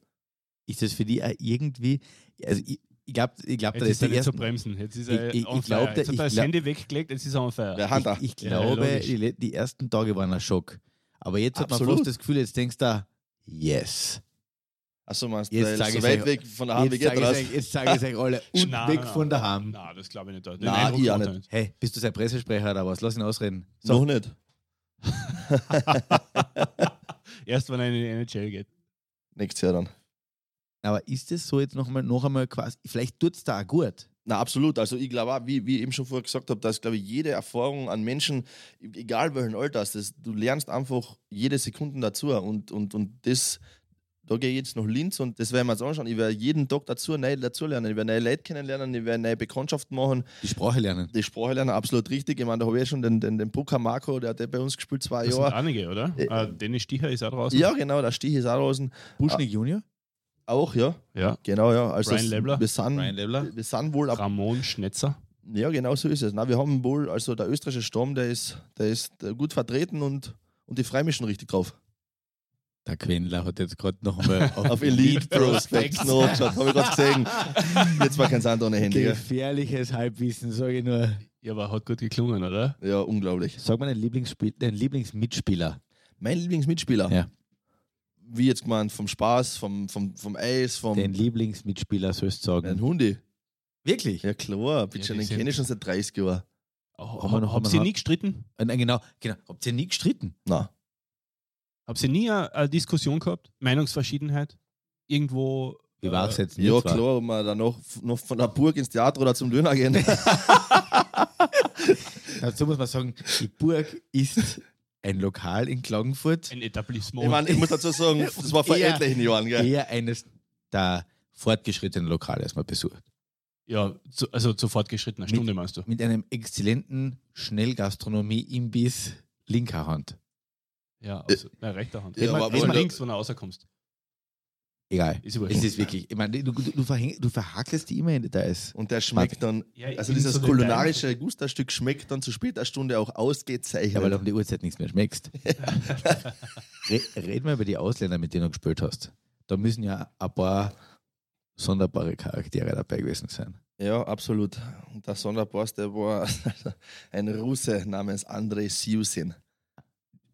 Ist das für die irgendwie, also ich, ich glaube, ich glaub, Jetzt das ist er die nicht zu ersten, bremsen. Jetzt ist Ich- er ich- on ich glaub, fire. Jetzt ich hat er das glaub- Handy weggelegt, jetzt ist er on fire. Ich, ich Ja, glaube, logisch. die, die ersten Tage waren ein Schock. Aber jetzt hat man Absolut. fast das Gefühl, jetzt denkst du, yes. Achso, meinst du, Jetzt weil so ich weit euch- weg von der Hand, wie Jetzt geht sage das? ich, euch- jetzt sage ich euch alle, und [LAUGHS] Nein, weg nein, von daheim. Nein, das glaube ich nicht. Den Nein, ich auch er nicht. Hey, bist du sein Pressesprecher oder was? Lass ihn ausreden. Noch nicht. [LAUGHS] Erst wenn er in die NHL geht. Nächstes Jahr dann. Aber ist es so jetzt noch einmal, noch einmal quasi, vielleicht tut es da auch gut. Na, absolut. Also ich glaube auch, wie, wie ich eben schon vorher gesagt habe, dass glaube ich jede Erfahrung an Menschen, egal welchen Alters, das, du lernst einfach jede Sekunde dazu und, und, und das, da gehe ich jetzt nach Linz und das werden wir uns anschauen. Ich werde jeden Tag dazu, neu dazu lernen. Ich werde neue Leute kennenlernen, ich werde neue Bekanntschaften machen, Die Sprache lernen. die Sprache lernen, absolut richtig. Ich meine, da habe ich ja schon den, den, den Brucker Marco, der hat bei uns gespielt zwei Das sind Jahre. einige, oder? Äh, Äh, Dennis Sticher ist auch draußen. Ja, genau, der Stich ist auch draußen. Buschnick Junior, Auch, ja. ja. Genau, ja. Also Brian Lebler. Wir sind, Brian Lebler. wir sind wohl ab Ramon Schnetzer. Ja, genau so ist es. Na, wir haben wohl, also der österreichische Sturm, der ist, der ist äh, gut vertreten und, und ich freue mich schon richtig drauf. Der Quendler hat jetzt gerade noch einmal [LAUGHS] Auf Elite Prospects noch geschaut, habe ich gerade gesehen. Jetzt war kein Sand ohne Handy. Gefährliches Halbwissen, sage ich nur. Ja, aber hat gut geklungen, oder? Ja, unglaublich. Sag mal deinen, Lieblingsspiel, deinen Lieblingsmitspieler. Mein Lieblingsmitspieler. Ja. Wie jetzt gemeint, vom Spaß, vom, vom, vom Eis, vom Den Lieblingsmitspieler sollst du sagen. Hundi. Wirklich? Ja klar, bitte, die den kenne ich schon seit 30 Jahren. Oh, Haben haben ihr wir nie gestritten? Äh, Nein, genau, genau. Habt ihr nie gestritten? Na, Habt ihr nie eine, eine Diskussion gehabt? Meinungsverschiedenheit? Irgendwo. Wie war es äh, jetzt? ja klar, ob wir dann noch, noch von der Burg ins Theater oder zum Döner gehen. [LAUGHS] Dazu muss man sagen, die Burg ist ein Lokal in Klagenfurt, Ein Etablissement. ich meine, ich muss dazu sagen, [LAUGHS] das war vor Eher- etlichen Jahren, gell? eher eines der fortgeschrittenen Lokale, das man besucht. ja, zu, also zu fortgeschrittener Mit- Stunde meinst du? Mit einem exzellenten Schnellgastronomie-Imbiss linker Hand. Ja, also, na, rechter Hand. Ja, Ja, aber aber wenn man- links, wenn du rauskommst. Egal. Ist. Es ist wirklich, ich meine, du, du, du, verhäng, du verhakelst die immer in Details. Und der schmeckt dann, Ja, also dieses so kulinarische Gusterstück schmeckt dann zu später Stunde auch ausgezeichnet. Ja, weil du um die Uhrzeit nichts mehr schmeckst. [LAUGHS] Re red mal über die Ausländer, mit denen du gespielt hast. Da müssen ja ein paar sonderbare Charaktere dabei gewesen sein. ja, absolut. Und der Sonderboss, der war [LAUGHS] ein Russe namens Andrei Siusin.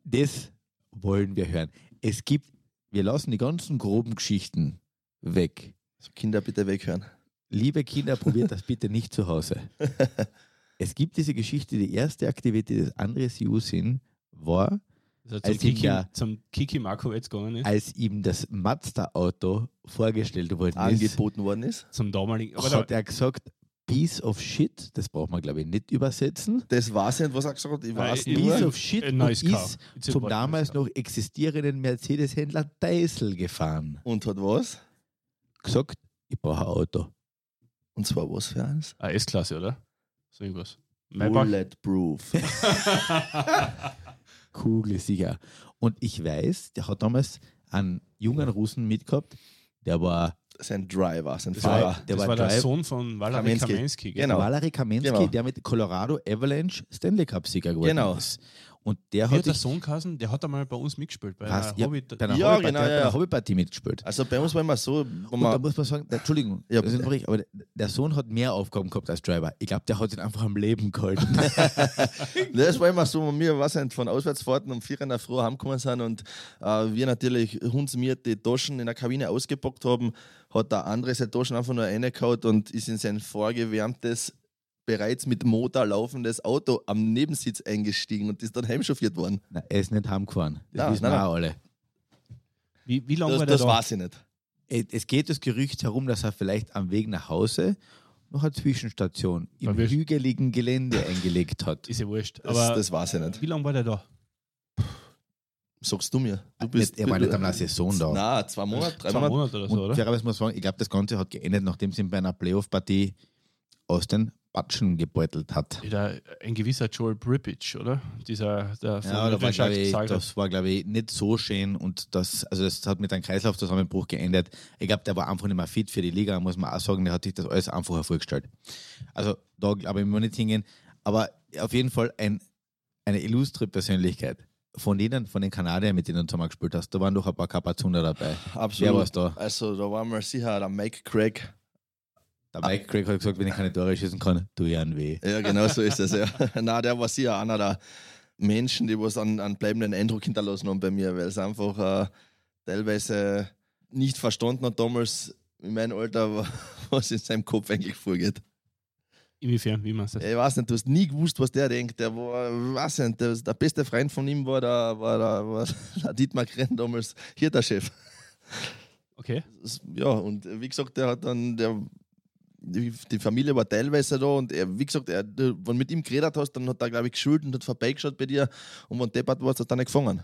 Das wollen wir hören. Es gibt, wir lassen die ganzen groben Geschichten weg. Also Kinder bitte weghören. Liebe Kinder, probiert das bitte nicht zu Hause. [LAUGHS] Es gibt diese Geschichte, die erste Aktivität des Andres Jusin war, Also zum, Als ihm Kiki, der- zum Kiki gegangen ist. als ihm das Mazda-Auto vorgestellt worden ist, Angeboten worden ist. Zum damaligen. Aber hat er gesagt, Piece of Shit, das braucht man glaube ich nicht übersetzen. Das weiß ich nicht, was er gesagt hat. Ich Nein, weiß ich- Piece of Shit und nice car. ist zum nice damals car. noch existierenden Mercedes-Händler Deisel gefahren. Und hat was? Gesagt, ich brauche ein Auto. Und zwar was für eins? Ah, S-Klasse, oder? So irgendwas. Bulletproof. [LAUGHS] Kugel sicher. Und ich weiß, der hat damals einen jungen Russen mitgehabt, der war sein Driver, sein Das Fahrer. war, der das war war der Drive- Sohn von Valery Kamensky. Kamensky. Genau. Valery Kamensky, Genau. der mit Colorado Avalanche Stanley Cup-Sieger geworden Genau. ist. Und der Wie hat hat der Sohn geheißen? Der hat einmal bei uns mitgespielt. Bei Was? einer Ja, Hobbit bei einer Ja, Hobbyparty, genau, der hat ja, bei einer Hobbyparty mitgespielt. Also bei uns war immer so, wo Und da man, muss man sagen, der, Entschuldigung, Ja, das richtig, aber der, Sohn hat mehr Aufgaben gehabt als Driver. Ich glaube, der hat ihn einfach am Leben gehalten. [LAUGHS] das war immer so, wo wir was nicht, von Auswärtsfahrten um vier in der Früh heimgekommen sind und äh, wir natürlich hundsmiert die Taschen in der Kabine ausgepackt haben, hat der andere seine Taschen einfach nur reingehauen und ist in sein vorgewärmtes, bereits mit Motor laufendes Auto am Nebensitz eingestiegen und ist dann heimchauffiert worden. Nein, er ist nicht heimgefahren. Das wissen wir auch alle. Wie, wie lange Das, war der das da? weiß ich nicht. Es es geht das Gerücht herum, dass er vielleicht am Weg nach Hause noch eine Zwischenstation im Aber wir- hügeligen Gelände eingelegt hat. Ist ja wurscht. Das, Aber das weiß ich nicht. wie lange war der da? sagst du mir. Du Nicht, er war nicht einmal eine Saison da. Nein, zwei Monate, drei Zwei Monate. Monate oder so, oder? fairerweise muss man sagen, ich glaube, das Ganze hat geendet, nachdem sie bei einer Playoff-Partie aus den Batschen gebeutelt hat. Der, ein gewisser Joel Bripage, oder? Dieser, der Ja, da war, ich, das war, glaube ich, nicht so schön und das, also das hat mit einem Kreislaufzusammenbruch geendet. Ich glaube, der war einfach nicht mehr fit für die Liga, muss man auch sagen, der hat sich das alles einfacher vorgestellt. Also da glaube ich, muss nicht hingehen. Aber auf jeden Fall ein, eine illustre Persönlichkeit. Von denen, von den Kanadiern, mit denen du zusammen gespielt hast, da waren doch ein paar Kapazunder dabei. Absolut. Wer war's da? Also da war mal sicher der Mike Craig. Der Mike Craig hat gesagt, wenn ich keine Tore schießen kann, tu ich einen weh. Ja, genau so ist es. Ja. [LAUGHS] Na, der war sicher einer der Menschen, die was einen, einen bleibenden Eindruck hinterlassen haben bei mir, weil es einfach äh, teilweise nicht verstanden hat damals in meinem Alter, [LAUGHS] was in seinem Kopf eigentlich vorgeht. Inwiefern, wie man es Ich weiß nicht, du hast nie gewusst, was der denkt. Der war, weiß nicht, der, der beste Freund von ihm war der, war der, war [LAUGHS] der Dietmar Krenn damals hier der Chef. Okay. Das- Ja, und wie gesagt, der hat dann, der, die, Familie war teilweise da und er, wie gesagt, er, wenn du mit ihm geredet hast, dann hat er, glaube ich, geschult und hat vorbeigeschaut bei dir und wenn du deppert warst, hat er nicht gefangen.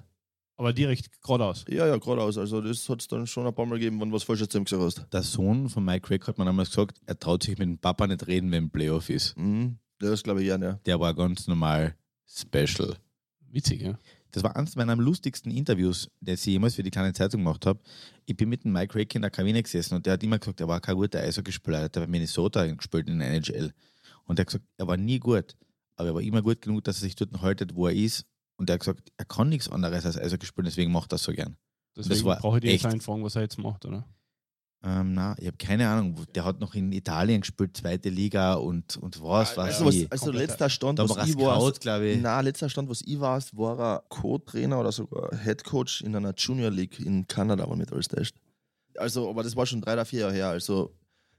Aber direkt geradeaus. Ja, ja, geradeaus. Also das hat es dann schon ein paar Mal gegeben, wenn du was Falsches zu ihm gesagt hast. Der Sohn von Mike Craig hat mir damals gesagt, er traut sich mit dem Papa nicht reden, wenn Playoff ist. Mhm. Das glaube ich ja, ja. Der war ganz normal special. Witzig, ja. Das war eines meiner lustigsten Interviews, das ich jemals für die kleine Zeitung gemacht habe. Ich bin mit dem Mike Rake in der Kabine gesessen und der hat immer gesagt, er war kein guter Eishockeyspieler. Er hat bei Minnesota gespielt in der NHL. Und er hat gesagt, er war nie gut, aber er war immer gut genug, dass er sich dort haltet, wo er ist. Und er hat gesagt, er kann nichts anderes als Eishockey spielen, deswegen macht er das so gern. Deswegen war brauche ich dir jetzt echt- einen fragen, was er jetzt macht, oder? Ähm, na, ich habe keine Ahnung. Der hat noch in Italien gespielt, zweite Liga und, und was, was Also, was, also letzter Stand, Da was war er ich war, glaube ich. Na, letzter Stand, was ich weiß, war er Co-Trainer oder sogar Head Coach in einer Junior League in Kanada, wenn mich alles täuscht. Also, aber das war schon drei oder vier Jahre her. Also,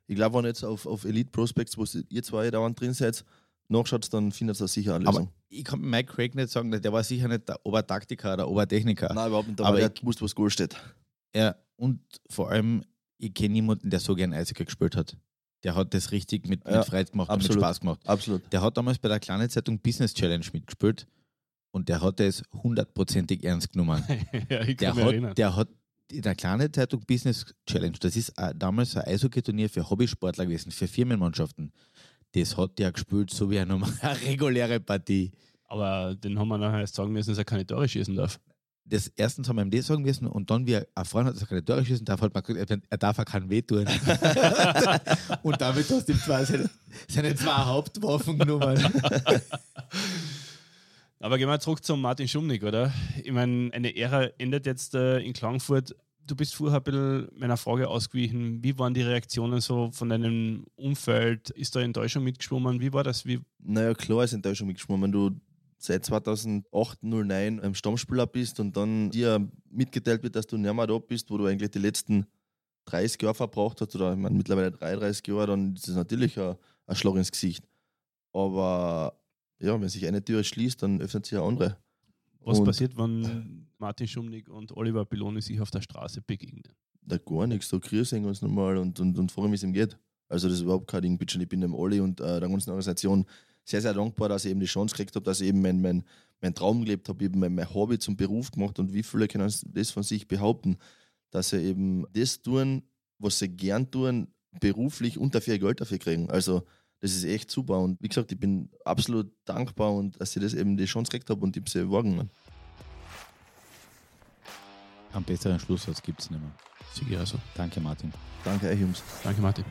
ich glaube, wenn ihr jetzt auf, auf Elite Prospects, wo ihr zwei dauernd drin seid, nachschaut, dann findet ihr sicher eine Aber Lösung. ich kann mit Mike Craig nicht sagen, der war sicher nicht der Obertaktiker oder Obertechniker. Nein, überhaupt nicht. Aber Aber ich- wusste, was Goal steht. Ja, und vor allem, ich kenne niemanden, der so gern Eishockey gespielt hat. Der hat das richtig mit, Ja, mit Freude gemacht und absolut. mit Spaß gemacht. Absolut. Der hat damals bei der kleinen Zeitung Business Challenge mitgespielt und der hat es hundertprozentig ernst genommen. [LAUGHS] ja, ich Der mich erinnern. hat, der hat in der kleinen Zeitung Business Challenge, das ist äh, damals ein Eishockey-Turnier für Hobbysportler gewesen, für Firmenmannschaften. Das hat der gespielt, so wie [LAUGHS] eine, normale, reguläre Partie. Aber den haben wir nachher erst sagen müssen, dass er keine Tore schießen darf. Das erstens haben wir ihm das sagen müssen und dann, wie er erfahren hat, dass er keine Tore schießen darf, hat man gesagt, er- darf auch keinen weh tun. [LAUGHS] und damit hast du ihm zwar seine, seine zwei Hauptwaffen genommen. [LAUGHS] Aber gehen wir zurück zum Martin Schumnick, oder? Ich meine, eine Ära endet jetzt äh, in Klagenfurt. Du bist vorher ein bisschen meiner Frage ausgewichen. Wie waren die Reaktionen so von deinem Umfeld? Ist da Enttäuschung mitgeschwommen? Wie war das? Wie, Naja, klar ist Enttäuschung mitgeschwommen. Wenn du seit 2008, 09 im Stammspieler bist und dann dir mitgeteilt wird, dass du nicht mehr da bist, wo du eigentlich die letzten 30 Jahre verbraucht hast, oder ich meine, mittlerweile 33 Jahre, dann ist das natürlich ein, ein Schlag ins Gesicht. Aber ja, wenn sich eine Tür schließt, dann öffnet sich eine andere. was Und- passiert, wenn Martin Schumnick und Oliver Piloni sich auf der Straße begegnen? Da gar nichts, da grüßen wir uns nochmal und, und, und fragen, wie es ihm geht. Also das ist überhaupt kein Ding, bitte. Ich bin dem Olli und äh, der ganzen Organisation sehr, sehr dankbar, dass ich eben die Chance gekriegt habe, dass ich eben mein, mein, mein Traum gelebt habe, eben mein, mein Hobby zum Beruf gemacht und wie viele können das von sich behaupten, dass sie eben das tun, was sie gern tun, beruflich und dafür ihr Geld dafür kriegen. Also das ist echt super und wie gesagt, ich bin absolut dankbar und dass ich das eben die Chance gekriegt habe und ich habe sie wagen. Am besseren Schlusssatz gibt es nicht mehr. Sicher also. Danke, Martin. Danke euch, Jungs. Danke, Martin.